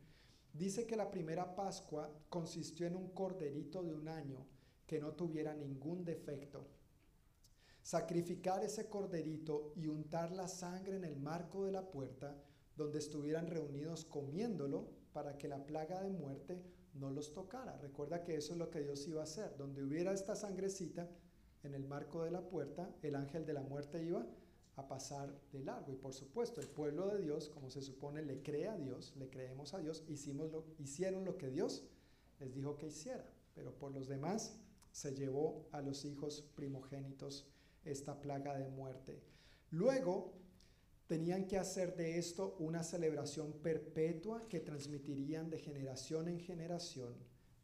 Dice que la primera Pascua consistió en un corderito de un año que no tuviera ningún defecto. Sacrificar ese corderito y untar la sangre en el marco de la puerta donde estuvieran reunidos comiéndolo para que la plaga de muerte no los tocara. Recuerda que eso es lo que Dios iba a hacer. Donde hubiera esta sangrecita en el marco de la puerta, el ángel de la muerte iba a pasar de largo. Y por supuesto, el pueblo de Dios, como se supone, le cree a Dios, le creemos a Dios, hicimos lo, hicieron lo que Dios les dijo que hiciera. Pero por los demás se llevó a los hijos primogénitos esta plaga de muerte. Luego tenían que hacer de esto una celebración perpetua que transmitirían de generación en generación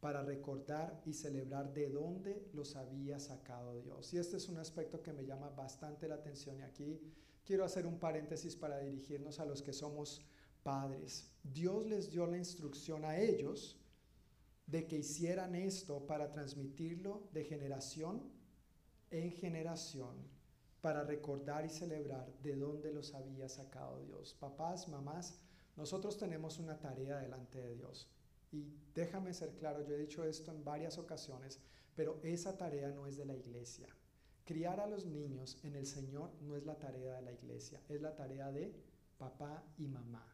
para recordar y celebrar de dónde los había sacado Dios. Y este es un aspecto que me llama bastante la atención y aquí quiero hacer un paréntesis para dirigirnos a los que somos padres. Dios les dio la instrucción a ellos de que hicieran esto para transmitirlo de generación en generación para recordar y celebrar de dónde los había sacado Dios. Papás, mamás, nosotros tenemos una tarea delante de Dios. Y déjame ser claro, yo he dicho esto en varias ocasiones, pero esa tarea no es de la iglesia. Criar a los niños en el Señor no es la tarea de la iglesia, es la tarea de papá y mamá.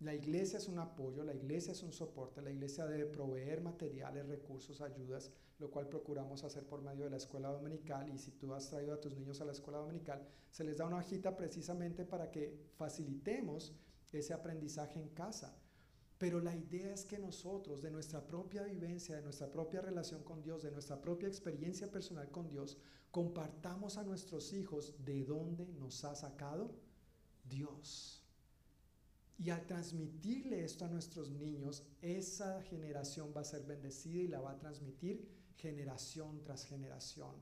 La iglesia es un apoyo, la iglesia es un soporte, la iglesia debe proveer materiales, recursos, ayudas, lo cual procuramos hacer por medio de la escuela dominical y si tú has traído a tus niños a la escuela dominical, se les da una hojita precisamente para que facilitemos ese aprendizaje en casa. Pero la idea es que nosotros, de nuestra propia vivencia, de nuestra propia relación con Dios, de nuestra propia experiencia personal con Dios, compartamos a nuestros hijos de dónde nos ha sacado Dios. Y al transmitirle esto a nuestros niños, esa generación va a ser bendecida y la va a transmitir generación tras generación.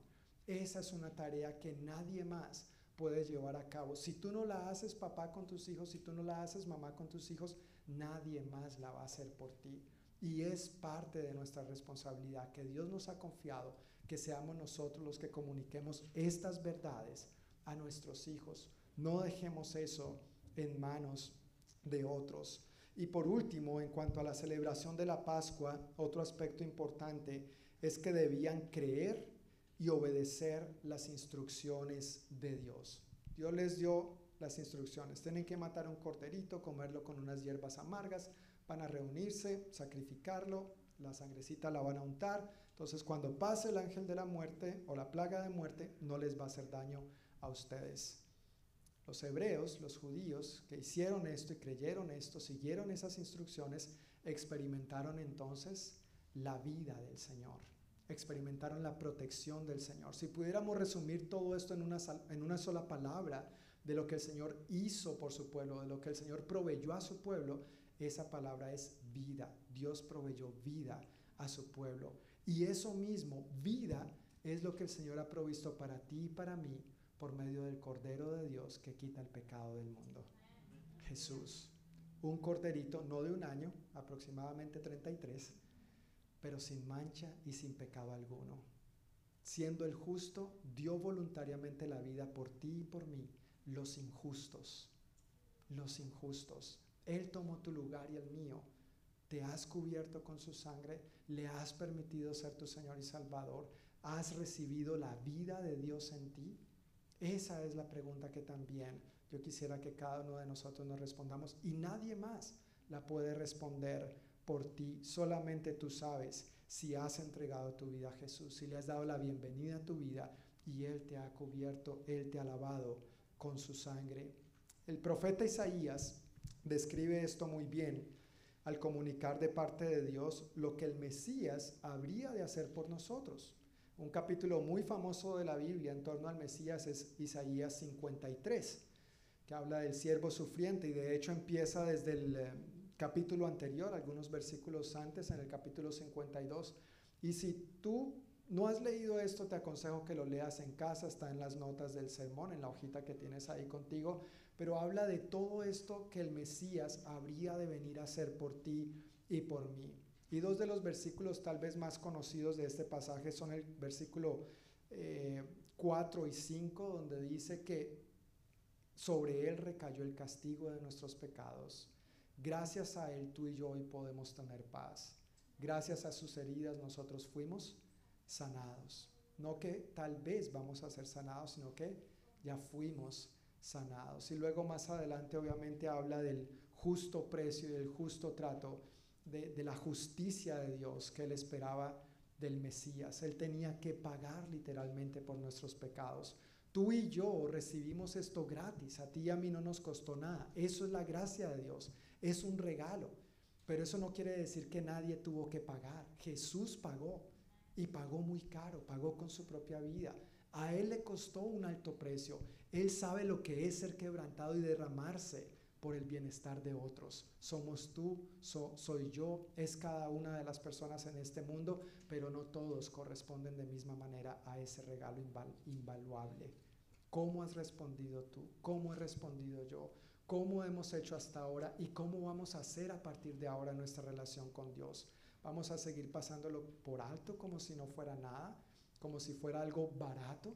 Esa es una tarea que nadie más puede llevar a cabo. Si tú no la haces papá con tus hijos, si tú no la haces mamá con tus hijos, nadie más la va a hacer por ti. Y es parte de nuestra responsabilidad que Dios nos ha confiado, que seamos nosotros los que comuniquemos estas verdades a nuestros hijos. No dejemos eso en manos de otros. Y por último, en cuanto a la celebración de la Pascua, otro aspecto importante es que debían creer y obedecer las instrucciones de Dios. Dios les dio las instrucciones. Tienen que matar un corderito, comerlo con unas hierbas amargas, van a reunirse, sacrificarlo, la sangrecita la van a untar. Entonces cuando pase el ángel de la muerte o la plaga de muerte, no les va a hacer daño a ustedes. Los hebreos, los judíos que hicieron esto y creyeron esto, siguieron esas instrucciones, experimentaron entonces la vida del Señor, experimentaron la protección del Señor. Si pudiéramos resumir todo esto en una, en una sola palabra de lo que el Señor hizo por su pueblo, de lo que el Señor proveyó a su pueblo, esa palabra es vida. Dios proveyó vida a su pueblo. Y eso mismo, vida, es lo que el Señor ha provisto para ti y para mí por medio del Cordero de Dios que quita el pecado del mundo. Jesús, un corderito, no de un año, aproximadamente 33, pero sin mancha y sin pecado alguno. Siendo el justo, dio voluntariamente la vida por ti y por mí, los injustos, los injustos. Él tomó tu lugar y el mío. Te has cubierto con su sangre, le has permitido ser tu Señor y Salvador, has recibido la vida de Dios en ti esa es la pregunta que también yo quisiera que cada uno de nosotros nos respondamos y nadie más la puede responder por ti. Solamente tú sabes si has entregado tu vida a Jesús, si le has dado la bienvenida a tu vida y Él te ha cubierto, Él te ha lavado con su sangre. El profeta Isaías describe esto muy bien al comunicar de parte de Dios lo que el Mesías habría de hacer por nosotros. Un capítulo muy famoso de la Biblia en torno al Mesías es Isaías 53, que habla del siervo sufriente y de hecho empieza desde el eh, capítulo anterior, algunos versículos antes, en el capítulo 52. Y si tú no has leído esto, te aconsejo que lo leas en casa, está en las notas del sermón, en la hojita que tienes ahí contigo, pero habla de todo esto que el Mesías habría de venir a hacer por ti y por mí. Y dos de los versículos tal vez más conocidos de este pasaje son el versículo 4 eh, y 5, donde dice que sobre él recayó el castigo de nuestros pecados Gracias a Él tú y yo hoy podemos tener paz. Gracias a sus heridas nosotros fuimos sanados. No que tal vez vamos a ser sanados, sino que ya fuimos sanados. Y luego más adelante obviamente habla del justo precio y del justo trato, de, la justicia de Dios que Él esperaba del Mesías. Él tenía que pagar literalmente por nuestros pecados. Tú y yo recibimos esto gratis, a ti y a mí no nos costó nada. Eso es la gracia de Dios, es un regalo. Pero eso no quiere decir que nadie tuvo que pagar. Jesús pagó y pagó muy caro, pagó con su propia vida. A Él le costó un alto precio. Él sabe lo que es ser quebrantado y derramarse por el bienestar de otros. Somos tú, so- soy yo, es cada una de las personas en este mundo, pero no todos corresponden de misma manera a ese regalo inval- invaluable. ¿Cómo has respondido tú? ¿Cómo he respondido yo? ¿Cómo hemos hecho hasta ahora y cómo vamos a hacer a partir de ahora nuestra relación con Dios? ¿Vamos a seguir pasándolo por alto como si no fuera nada? ¿Como si fuera algo barato?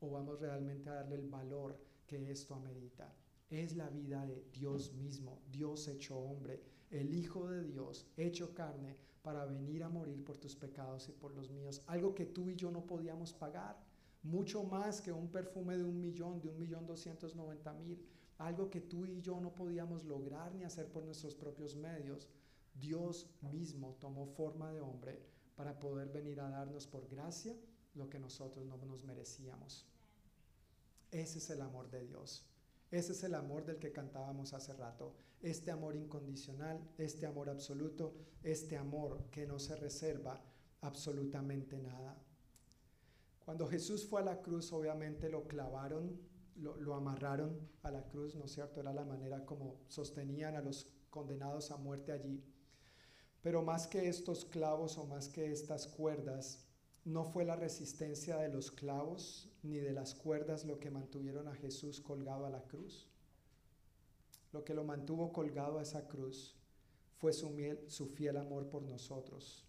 ¿O vamos realmente a darle el valor que esto amerita? Es la vida de Dios mismo, Dios hecho hombre, el Hijo de Dios hecho carne para venir a morir por tus pecados y por los míos. Algo que tú y yo no podíamos pagar, mucho más que un perfume de un millón, de un millón doscientos noventa mil, algo que tú y yo no podíamos lograr ni hacer por nuestros propios medios. Dios mismo tomó forma de hombre para poder venir a darnos por gracia lo que nosotros no nos merecíamos. Ese es el amor de Dios. Ese es el amor del que cantábamos hace rato. Este amor incondicional, este amor absoluto, este amor que no se reserva absolutamente nada. Cuando Jesús fue a la cruz, obviamente lo clavaron, lo, amarraron a la cruz, ¿no es cierto? Era la manera como sostenían a los condenados a muerte allí. Pero más que estos clavos o más que estas cuerdas, no fue la resistencia de los clavos ni de las cuerdas lo que mantuvieron a Jesús colgado a la cruz. Lo que lo mantuvo colgado a esa cruz fue su, fiel amor por nosotros.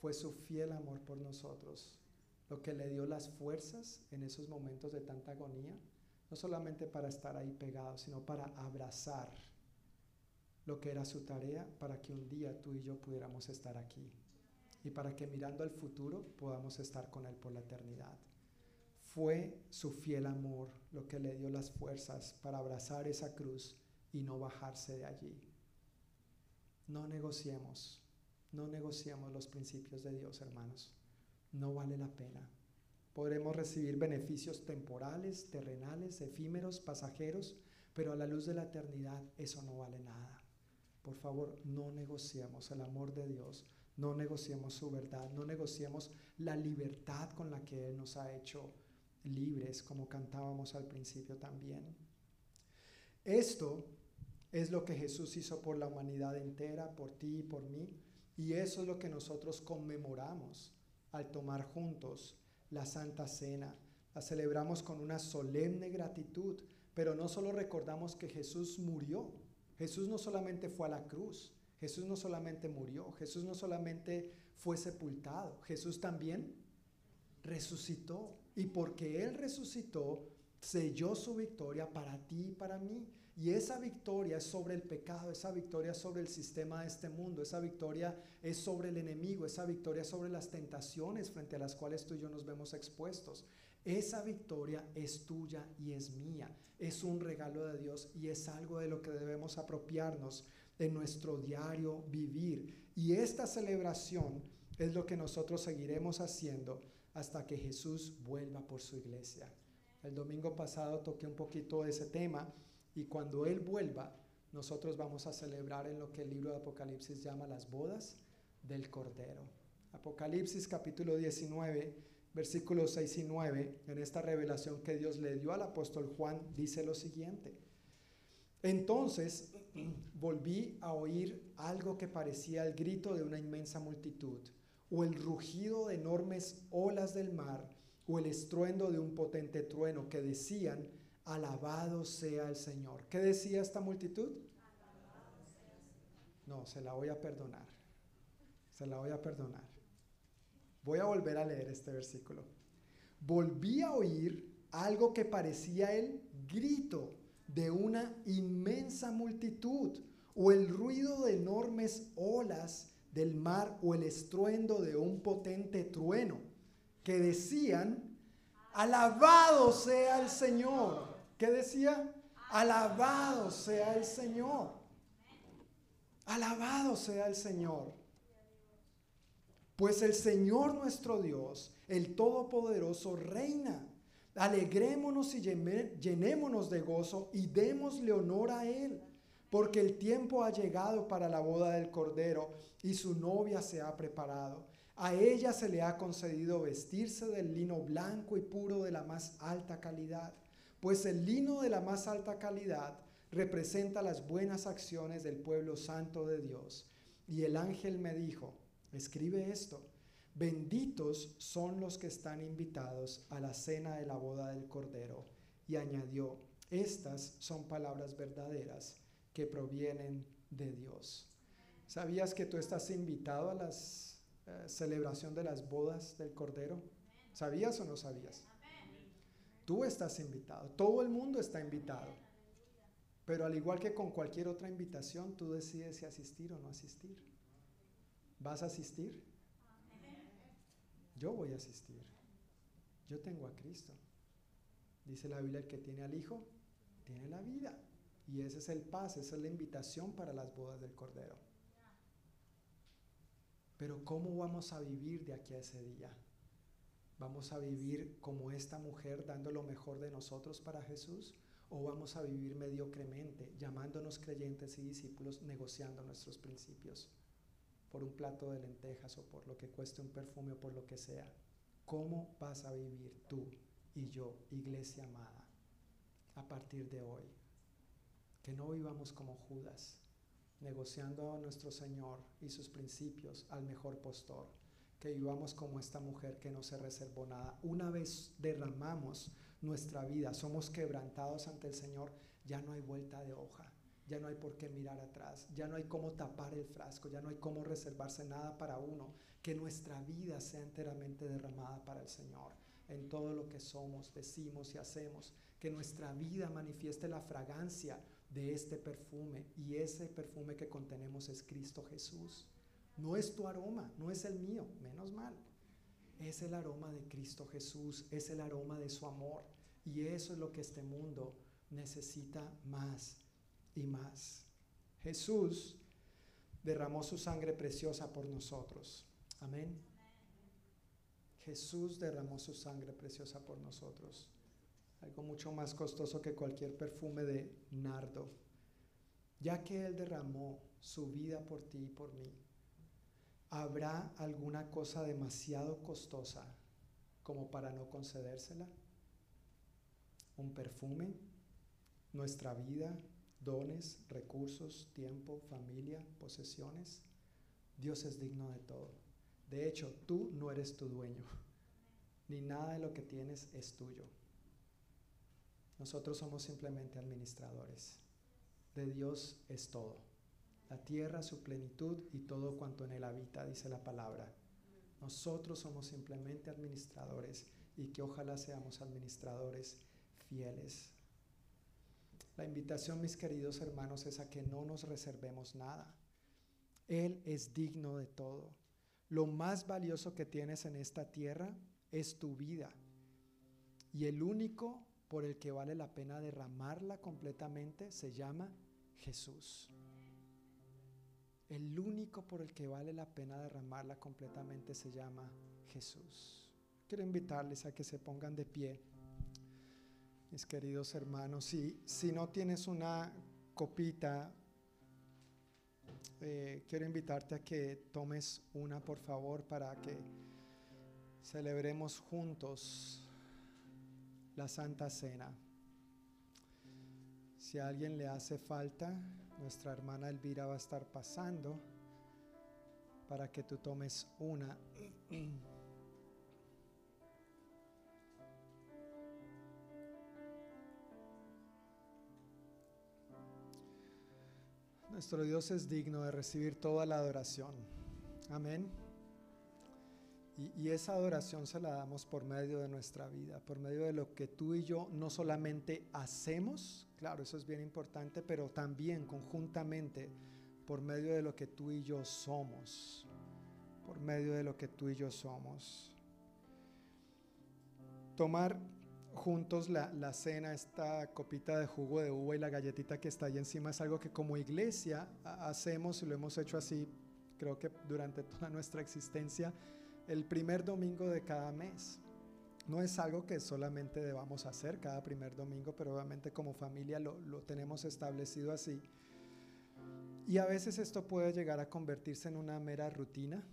Fue su fiel amor por nosotros. Lo que le dio las fuerzas en esos momentos de tanta agonía, no solamente para estar ahí pegado, sino para abrazar lo que era su tarea para que un día tú y yo pudiéramos estar aquí y para que mirando al futuro podamos estar con Él por la eternidad. Fue su fiel amor lo que le dio las fuerzas para abrazar esa cruz y no bajarse de allí. No negociemos, no negociemos los principios de Dios, hermanos. No vale la pena. Podremos recibir beneficios temporales, terrenales, efímeros, pasajeros, pero a la luz de la eternidad eso no vale nada. Por favor, no negociemos el amor de Dios, no negociemos su verdad, no negociemos la libertad con la que Él nos ha hecho libres, como cantábamos al principio también. Esto es lo que Jesús hizo por la humanidad entera, por ti y por mí, y eso es lo que nosotros conmemoramos al tomar juntos la Santa Cena. La celebramos con una solemne gratitud, pero no solo recordamos que Jesús murió, Jesús no solamente fue a la cruz, Jesús no solamente murió, Jesús no solamente fue sepultado, Jesús también resucitó. Y porque Él resucitó, selló su victoria para ti y para mí. Y esa victoria es sobre el pecado, esa victoria es sobre el sistema de este mundo, esa victoria es sobre el enemigo, esa victoria es sobre las tentaciones frente a las cuales tú y yo nos vemos expuestos. Esa victoria es tuya y es mía. Es un regalo de Dios y es algo de lo que debemos apropiarnos en nuestro diario vivir. Y esta celebración es lo que nosotros seguiremos haciendo hasta que Jesús vuelva por su iglesia. El domingo pasado toqué un poquito ese tema y cuando Él vuelva, nosotros vamos a celebrar en lo que el libro de Apocalipsis llama las bodas del Cordero. Apocalipsis capítulo 19, versículos 6 y 9, en esta revelación que Dios le dio al apóstol Juan, dice lo siguiente. Entonces volví a oír algo que parecía el grito de una inmensa multitud, o el rugido de enormes olas del mar, o el estruendo de un potente trueno que decían, alabado sea el Señor. ¿Qué decía esta multitud? No, se la voy a perdonar. Se la voy a perdonar. Voy a volver a leer este versículo. Volví a oír algo que parecía el grito de una inmensa multitud, o el ruido de enormes olas del mar, o el estruendo de un potente trueno, que decían, alabado sea el Señor. ¿Qué decía? Alabado sea el Señor. Alabado sea el Señor. Pues el Señor nuestro Dios, el Todopoderoso, reina. Alegrémonos y llenémonos de gozo y démosle honor a Él, porque el tiempo ha llegado para la boda del Cordero y su novia se ha preparado. A ella se le ha concedido vestirse del lino blanco y puro de la más alta calidad, pues el lino de la más alta calidad representa las buenas acciones del pueblo santo de Dios. Y el ángel me dijo, escribe esto, benditos son los que están invitados a la cena de la boda del Cordero. Y añadió, estas son palabras verdaderas que provienen de Dios. ¿Sabías que tú estás invitado a la celebración de las bodas del Cordero? ¿Sabías o no sabías? Tú estás invitado, todo el mundo está invitado. Pero al igual que con cualquier otra invitación, tú decides si asistir o no asistir. ¿Vas a asistir? Yo voy a asistir. Yo tengo a Cristo. Dice la Biblia, el que tiene al Hijo, tiene la vida. Y ese es el paz, esa es la invitación para las bodas del Cordero. Pero ¿cómo vamos a vivir de aquí a ese día? ¿Vamos a vivir como esta mujer dando lo mejor de nosotros para Jesús? ¿O vamos a vivir mediocremente, llamándonos creyentes y discípulos, negociando nuestros principios por un plato de lentejas o por lo que cueste un perfume o por lo que sea? ¿Cómo vas a vivir tú y yo, iglesia amada, a partir de hoy? Que no vivamos como Judas, negociando a nuestro Señor y sus principios al mejor postor. Que vivamos como esta mujer que no se reservó nada. Una vez derramamos nuestra vida, somos quebrantados ante el Señor, ya no hay vuelta de hoja, ya no hay por qué mirar atrás, ya no hay cómo tapar el frasco, ya no hay cómo reservarse nada para uno. Que nuestra vida sea enteramente derramada para el Señor en todo lo que somos, decimos y hacemos. Que nuestra vida manifieste la fragancia de este perfume y ese perfume que contenemos es Cristo Jesús. No es tu aroma, no es el mío, menos mal. Es el aroma de Cristo Jesús, es el aroma de su amor. Y eso es lo que este mundo necesita más y más. Jesús derramó su sangre preciosa por nosotros. Amén. Jesús derramó su sangre preciosa por nosotros. Algo mucho más costoso que cualquier perfume de nardo. Ya que Él derramó su vida por ti y por mí, ¿habrá alguna cosa demasiado costosa como para no concedérsela? ¿Un perfume? ¿Nuestra vida? ¿Dones? ¿Recursos? ¿Tiempo? ¿Familia? ¿Posesiones? Dios es digno de todo. De hecho, tú no eres tu dueño, ni nada de lo que tienes es tuyo. Nosotros somos simplemente administradores. De Dios es todo. La tierra, su plenitud y todo cuanto en él habita, dice la palabra. Nosotros somos simplemente administradores y que ojalá seamos administradores fieles. La invitación, mis queridos hermanos, es a que no nos reservemos nada. Él es digno de todo. Lo más valioso que tienes en esta tierra es tu vida. Y el único por el que vale la pena derramarla completamente se llama Jesús. El único por el que vale la pena derramarla completamente se llama Jesús. Quiero invitarles a que se pongan de pie, mis queridos hermanos. Si, si no tienes una copita, eh, quiero invitarte a que tomes una, por favor, para que celebremos juntos la Santa Cena. Si a alguien le hace falta, nuestra hermana Elvira va a estar pasando para que tú tomes una. Nuestro Dios es digno de recibir toda la adoración. Amén. Y, y esa adoración se la damos por medio de nuestra vida, por medio de lo que tú y yo no solamente hacemos, claro, eso es bien importante, pero también conjuntamente por medio de lo que tú y yo somos, por medio de lo que tú y yo somos. Tomar juntos la, la cena, esta copita de jugo de uva y la galletita que está ahí encima es algo que como iglesia ha- hacemos y lo hemos hecho así, creo que durante toda nuestra existencia, el primer domingo de cada mes. No es algo que solamente debamos hacer cada primer domingo, pero obviamente como familia lo, lo tenemos establecido así. Y a veces esto puede llegar a convertirse en una mera rutina.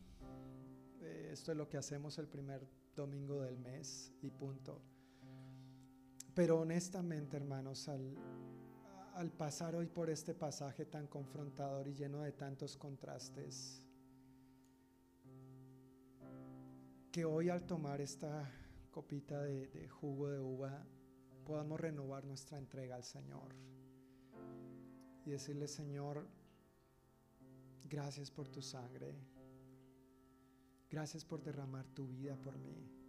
Eh, esto es lo que hacemos el primer domingo del mes y punto. Pero honestamente, hermanos, al, al pasar hoy por este pasaje tan confrontador y lleno de tantos contrastes, que hoy al tomar esta copita de, de jugo de uva podamos renovar nuestra entrega al Señor y decirle, Señor, gracias por tu sangre, gracias por derramar tu vida por mí.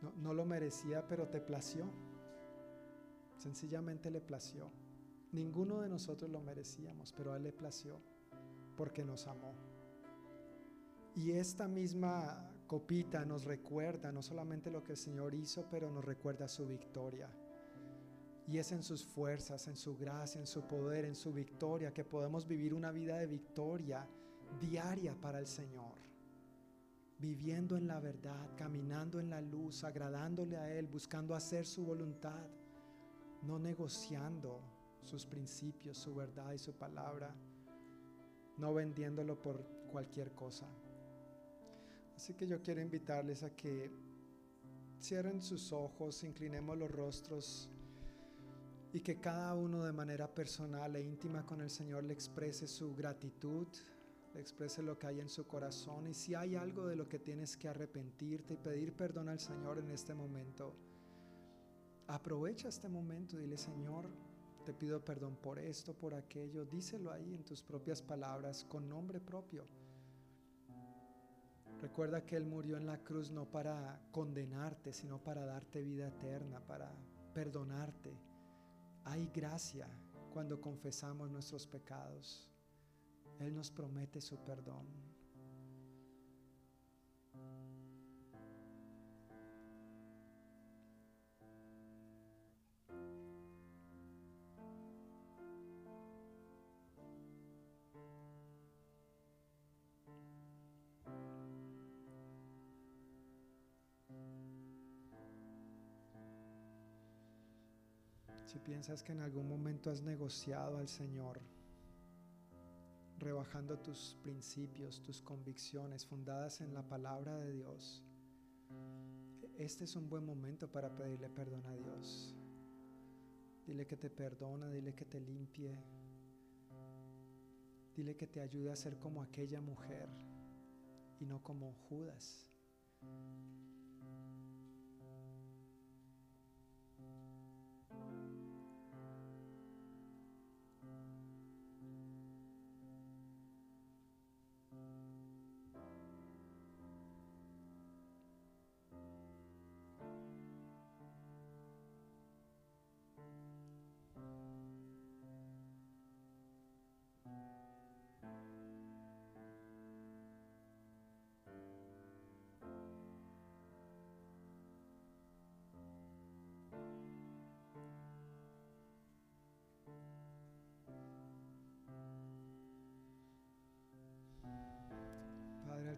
No, lo merecía, pero te plació. Sencillamente le plació. Ninguno de nosotros lo merecíamos, pero a Él le plació porque nos amó. Y esta misma copita nos recuerda no solamente lo que el Señor hizo, pero nos recuerda su victoria. Y es en sus fuerzas, en su gracia, en su poder, en su victoria, que podemos vivir una vida de victoria diaria para el Señor. Viviendo en la verdad, caminando en la luz, agradándole a Él, buscando hacer su voluntad, no negociando sus principios, su verdad y su palabra, no vendiéndolo por cualquier cosa. Así que yo quiero invitarles a que cierren sus ojos, inclinemos los rostros y que cada uno de manera personal e íntima con el Señor le exprese su gratitud, exprese lo que hay en su corazón y si hay algo de lo que tienes que arrepentirte y pedir perdón al Señor en este momento, aprovecha este momento dile Señor, te pido perdón por esto, por aquello, díselo ahí en tus propias palabras con nombre propio. Recuerda que Él murió en la cruz no para condenarte, sino para darte vida eterna, para perdonarte. Hay gracia cuando confesamos nuestros pecados. Él nos promete su perdón. Si piensas que en algún momento has negociado al Señor, rebajando tus principios, tus convicciones fundadas en la palabra de Dios, este es un buen momento para pedirle perdón a Dios. Dile que te perdona, dile que te limpie, dile que te ayude a ser como aquella mujer y no como Judas.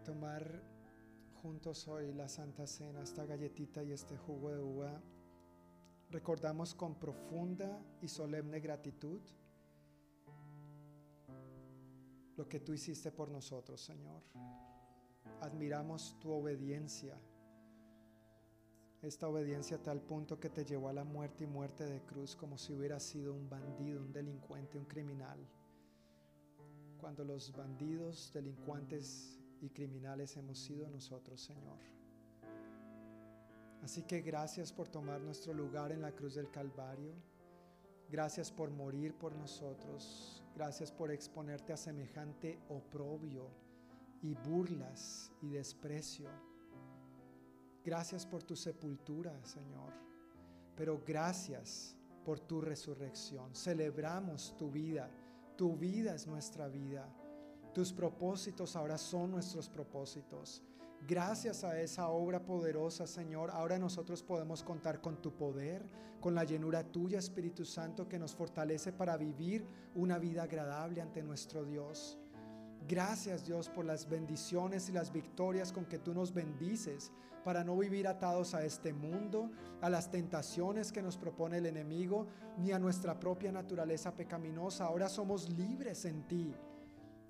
Tomar juntos hoy la Santa Cena, esta galletita y este jugo de uva, recordamos con profunda y solemne gratitud lo que tú hiciste por nosotros, Señor. Admiramos tu obediencia, esta obediencia a tal punto que te llevó a la muerte y muerte de cruz como si hubiera sido un bandido, un delincuente, un criminal. Cuando los bandidos, delincuentes y criminales hemos sido nosotros, Señor. Así que gracias por tomar nuestro lugar en la cruz del Calvario. Gracias por morir por nosotros. Gracias por exponerte a semejante oprobio y burlas y desprecio. Gracias por tu sepultura, Señor. Pero gracias por tu resurrección. Celebramos tu vida. Tu vida es nuestra vida. Tus propósitos ahora son nuestros propósitos. Gracias a esa obra poderosa, Señor, ahora nosotros podemos contar con tu poder, con la llenura tuya, Espíritu Santo, que nos fortalece para vivir una vida agradable ante nuestro Dios. Gracias Dios por las bendiciones y las victorias con que tú nos bendices para no vivir atados a este mundo, a las tentaciones que nos propone el enemigo, ni a nuestra propia naturaleza pecaminosa. Ahora somos libres en ti.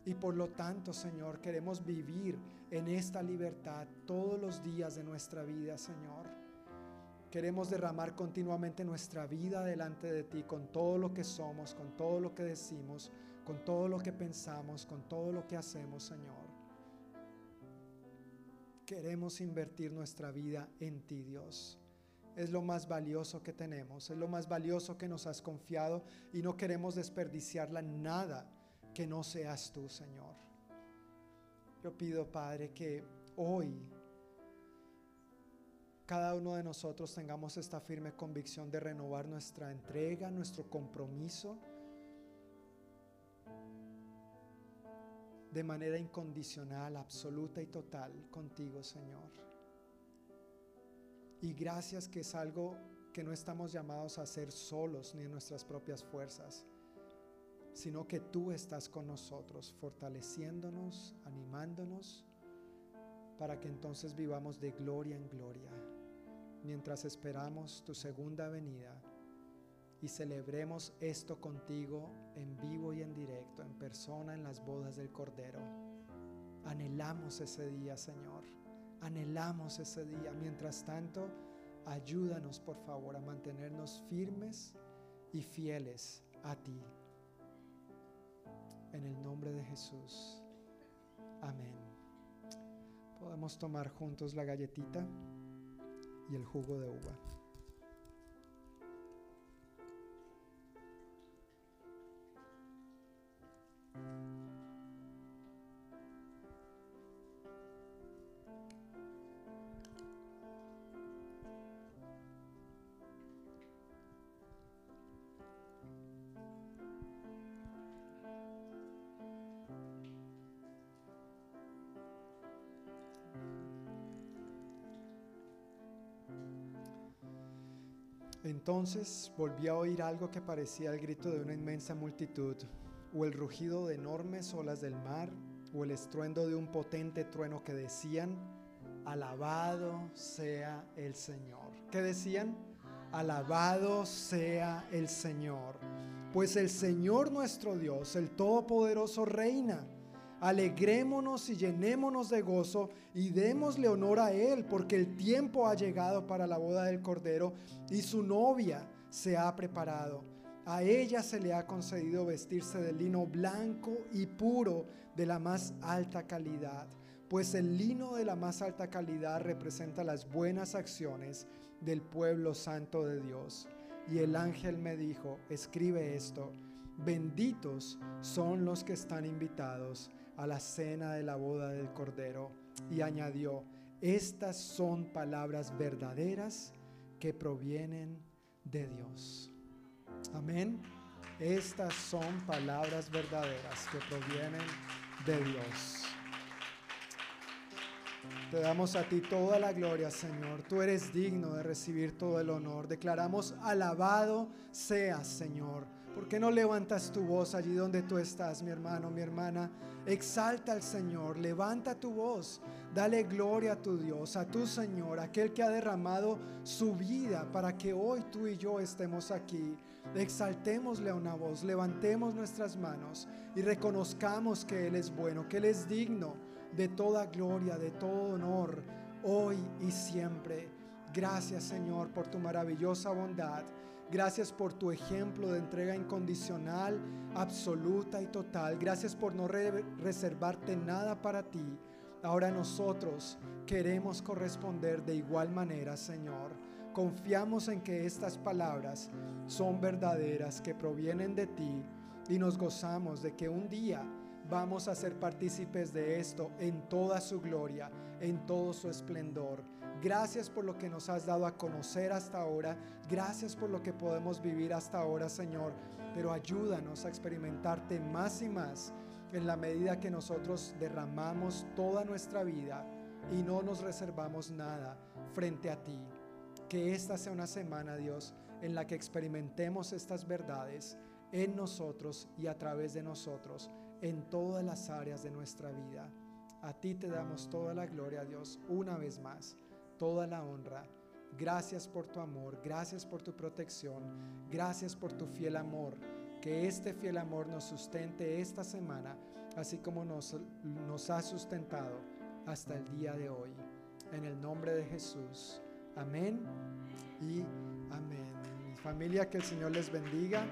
Y por lo tanto, Señor, queremos vivir en esta libertad todos los días de nuestra vida, Señor. Queremos derramar continuamente nuestra vida delante de ti con todo lo que somos, con todo lo que decimos, con todo lo que pensamos, con todo lo que hacemos, Señor. Queremos invertir nuestra vida en ti, Dios. Es lo más valioso que tenemos, es lo más valioso que nos has confiado y no queremos desperdiciarla nada que no seas tú, Señor. Yo pido, Padre, que hoy cada uno de nosotros tengamos esta firme convicción de renovar nuestra entrega, nuestro compromiso de manera incondicional, absoluta y total contigo, Señor. Y gracias que es algo que no estamos llamados a hacer solos ni en nuestras propias fuerzas sino que tú estás con nosotros, fortaleciéndonos, animándonos, para que entonces vivamos de gloria en gloria, mientras esperamos tu segunda venida y celebremos esto contigo en vivo y en directo, en persona, en las bodas del Cordero. Anhelamos ese día, Señor. Anhelamos ese día. Mientras tanto, ayúdanos, por favor, a mantenernos firmes y fieles a ti. En el nombre de Jesús. Amén. Podemos tomar juntos la galletita y el jugo de uva. Entonces volví a oír algo que parecía el grito de una inmensa multitud, o el rugido de enormes olas del mar, o el estruendo de un potente trueno que decían, alabado sea el Señor. ¿Qué decían? Alabado sea el Señor, pues el Señor nuestro Dios, el Todopoderoso, reina. Alegrémonos y llenémonos de gozo y démosle honor a Él, porque el tiempo ha llegado para la boda del Cordero y su novia se ha preparado. A ella se le ha concedido vestirse de lino blanco y puro de la más alta calidad, pues el lino de la más alta calidad representa las buenas acciones del pueblo santo de Dios. Y el ángel me dijo, escribe esto, benditos son los que están invitados a la cena de la boda del Cordero. Y añadió, estas son palabras verdaderas que provienen de Dios. Amén. Estas son palabras verdaderas que provienen de Dios. Te damos a ti toda la gloria, Señor. Tú eres digno de recibir todo el honor. Declaramos, alabado seas, Señor. ¿Por qué no levantas tu voz allí donde tú estás, mi hermano, mi hermana? Exalta al Señor, levanta tu voz, dale gloria a tu Dios, a tu Señor, aquel que ha derramado su vida para que hoy tú y yo estemos aquí. Exaltémosle a una voz, levantemos nuestras manos y reconozcamos que Él es bueno, que Él es digno de toda gloria, de todo honor, hoy y siempre. Gracias Señor por tu maravillosa bondad. Gracias por tu ejemplo de entrega incondicional, absoluta y total. Gracias por no re- reservarte nada para ti. Ahora nosotros queremos corresponder de igual manera, Señor. Confiamos en que estas palabras son verdaderas, que provienen de ti y nos gozamos de que un día vamos a ser partícipes de esto en toda su gloria, en todo su esplendor. Gracias por lo que nos has dado a conocer hasta ahora. Gracias por lo que podemos vivir hasta ahora, Señor. Pero ayúdanos a experimentarte más y más en la medida que nosotros derramamos toda nuestra vida y no nos reservamos nada frente a ti. Que esta sea una semana, Dios, en la que experimentemos estas verdades en nosotros y a través de nosotros, en todas las áreas de nuestra vida. A ti te damos toda la gloria, Dios, una vez más, toda la honra. Gracias por tu amor, gracias por tu protección, gracias por tu fiel amor. Que este fiel amor nos sustente esta semana, así como nos, ha sustentado hasta el día de hoy. En el nombre de Jesús. Amén y amén. Mi familia, que el Señor les bendiga.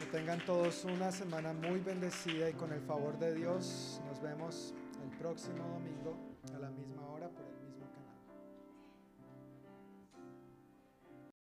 Que tengan todos una semana muy bendecida y con el favor de Dios nos vemos el próximo domingo a la misma hora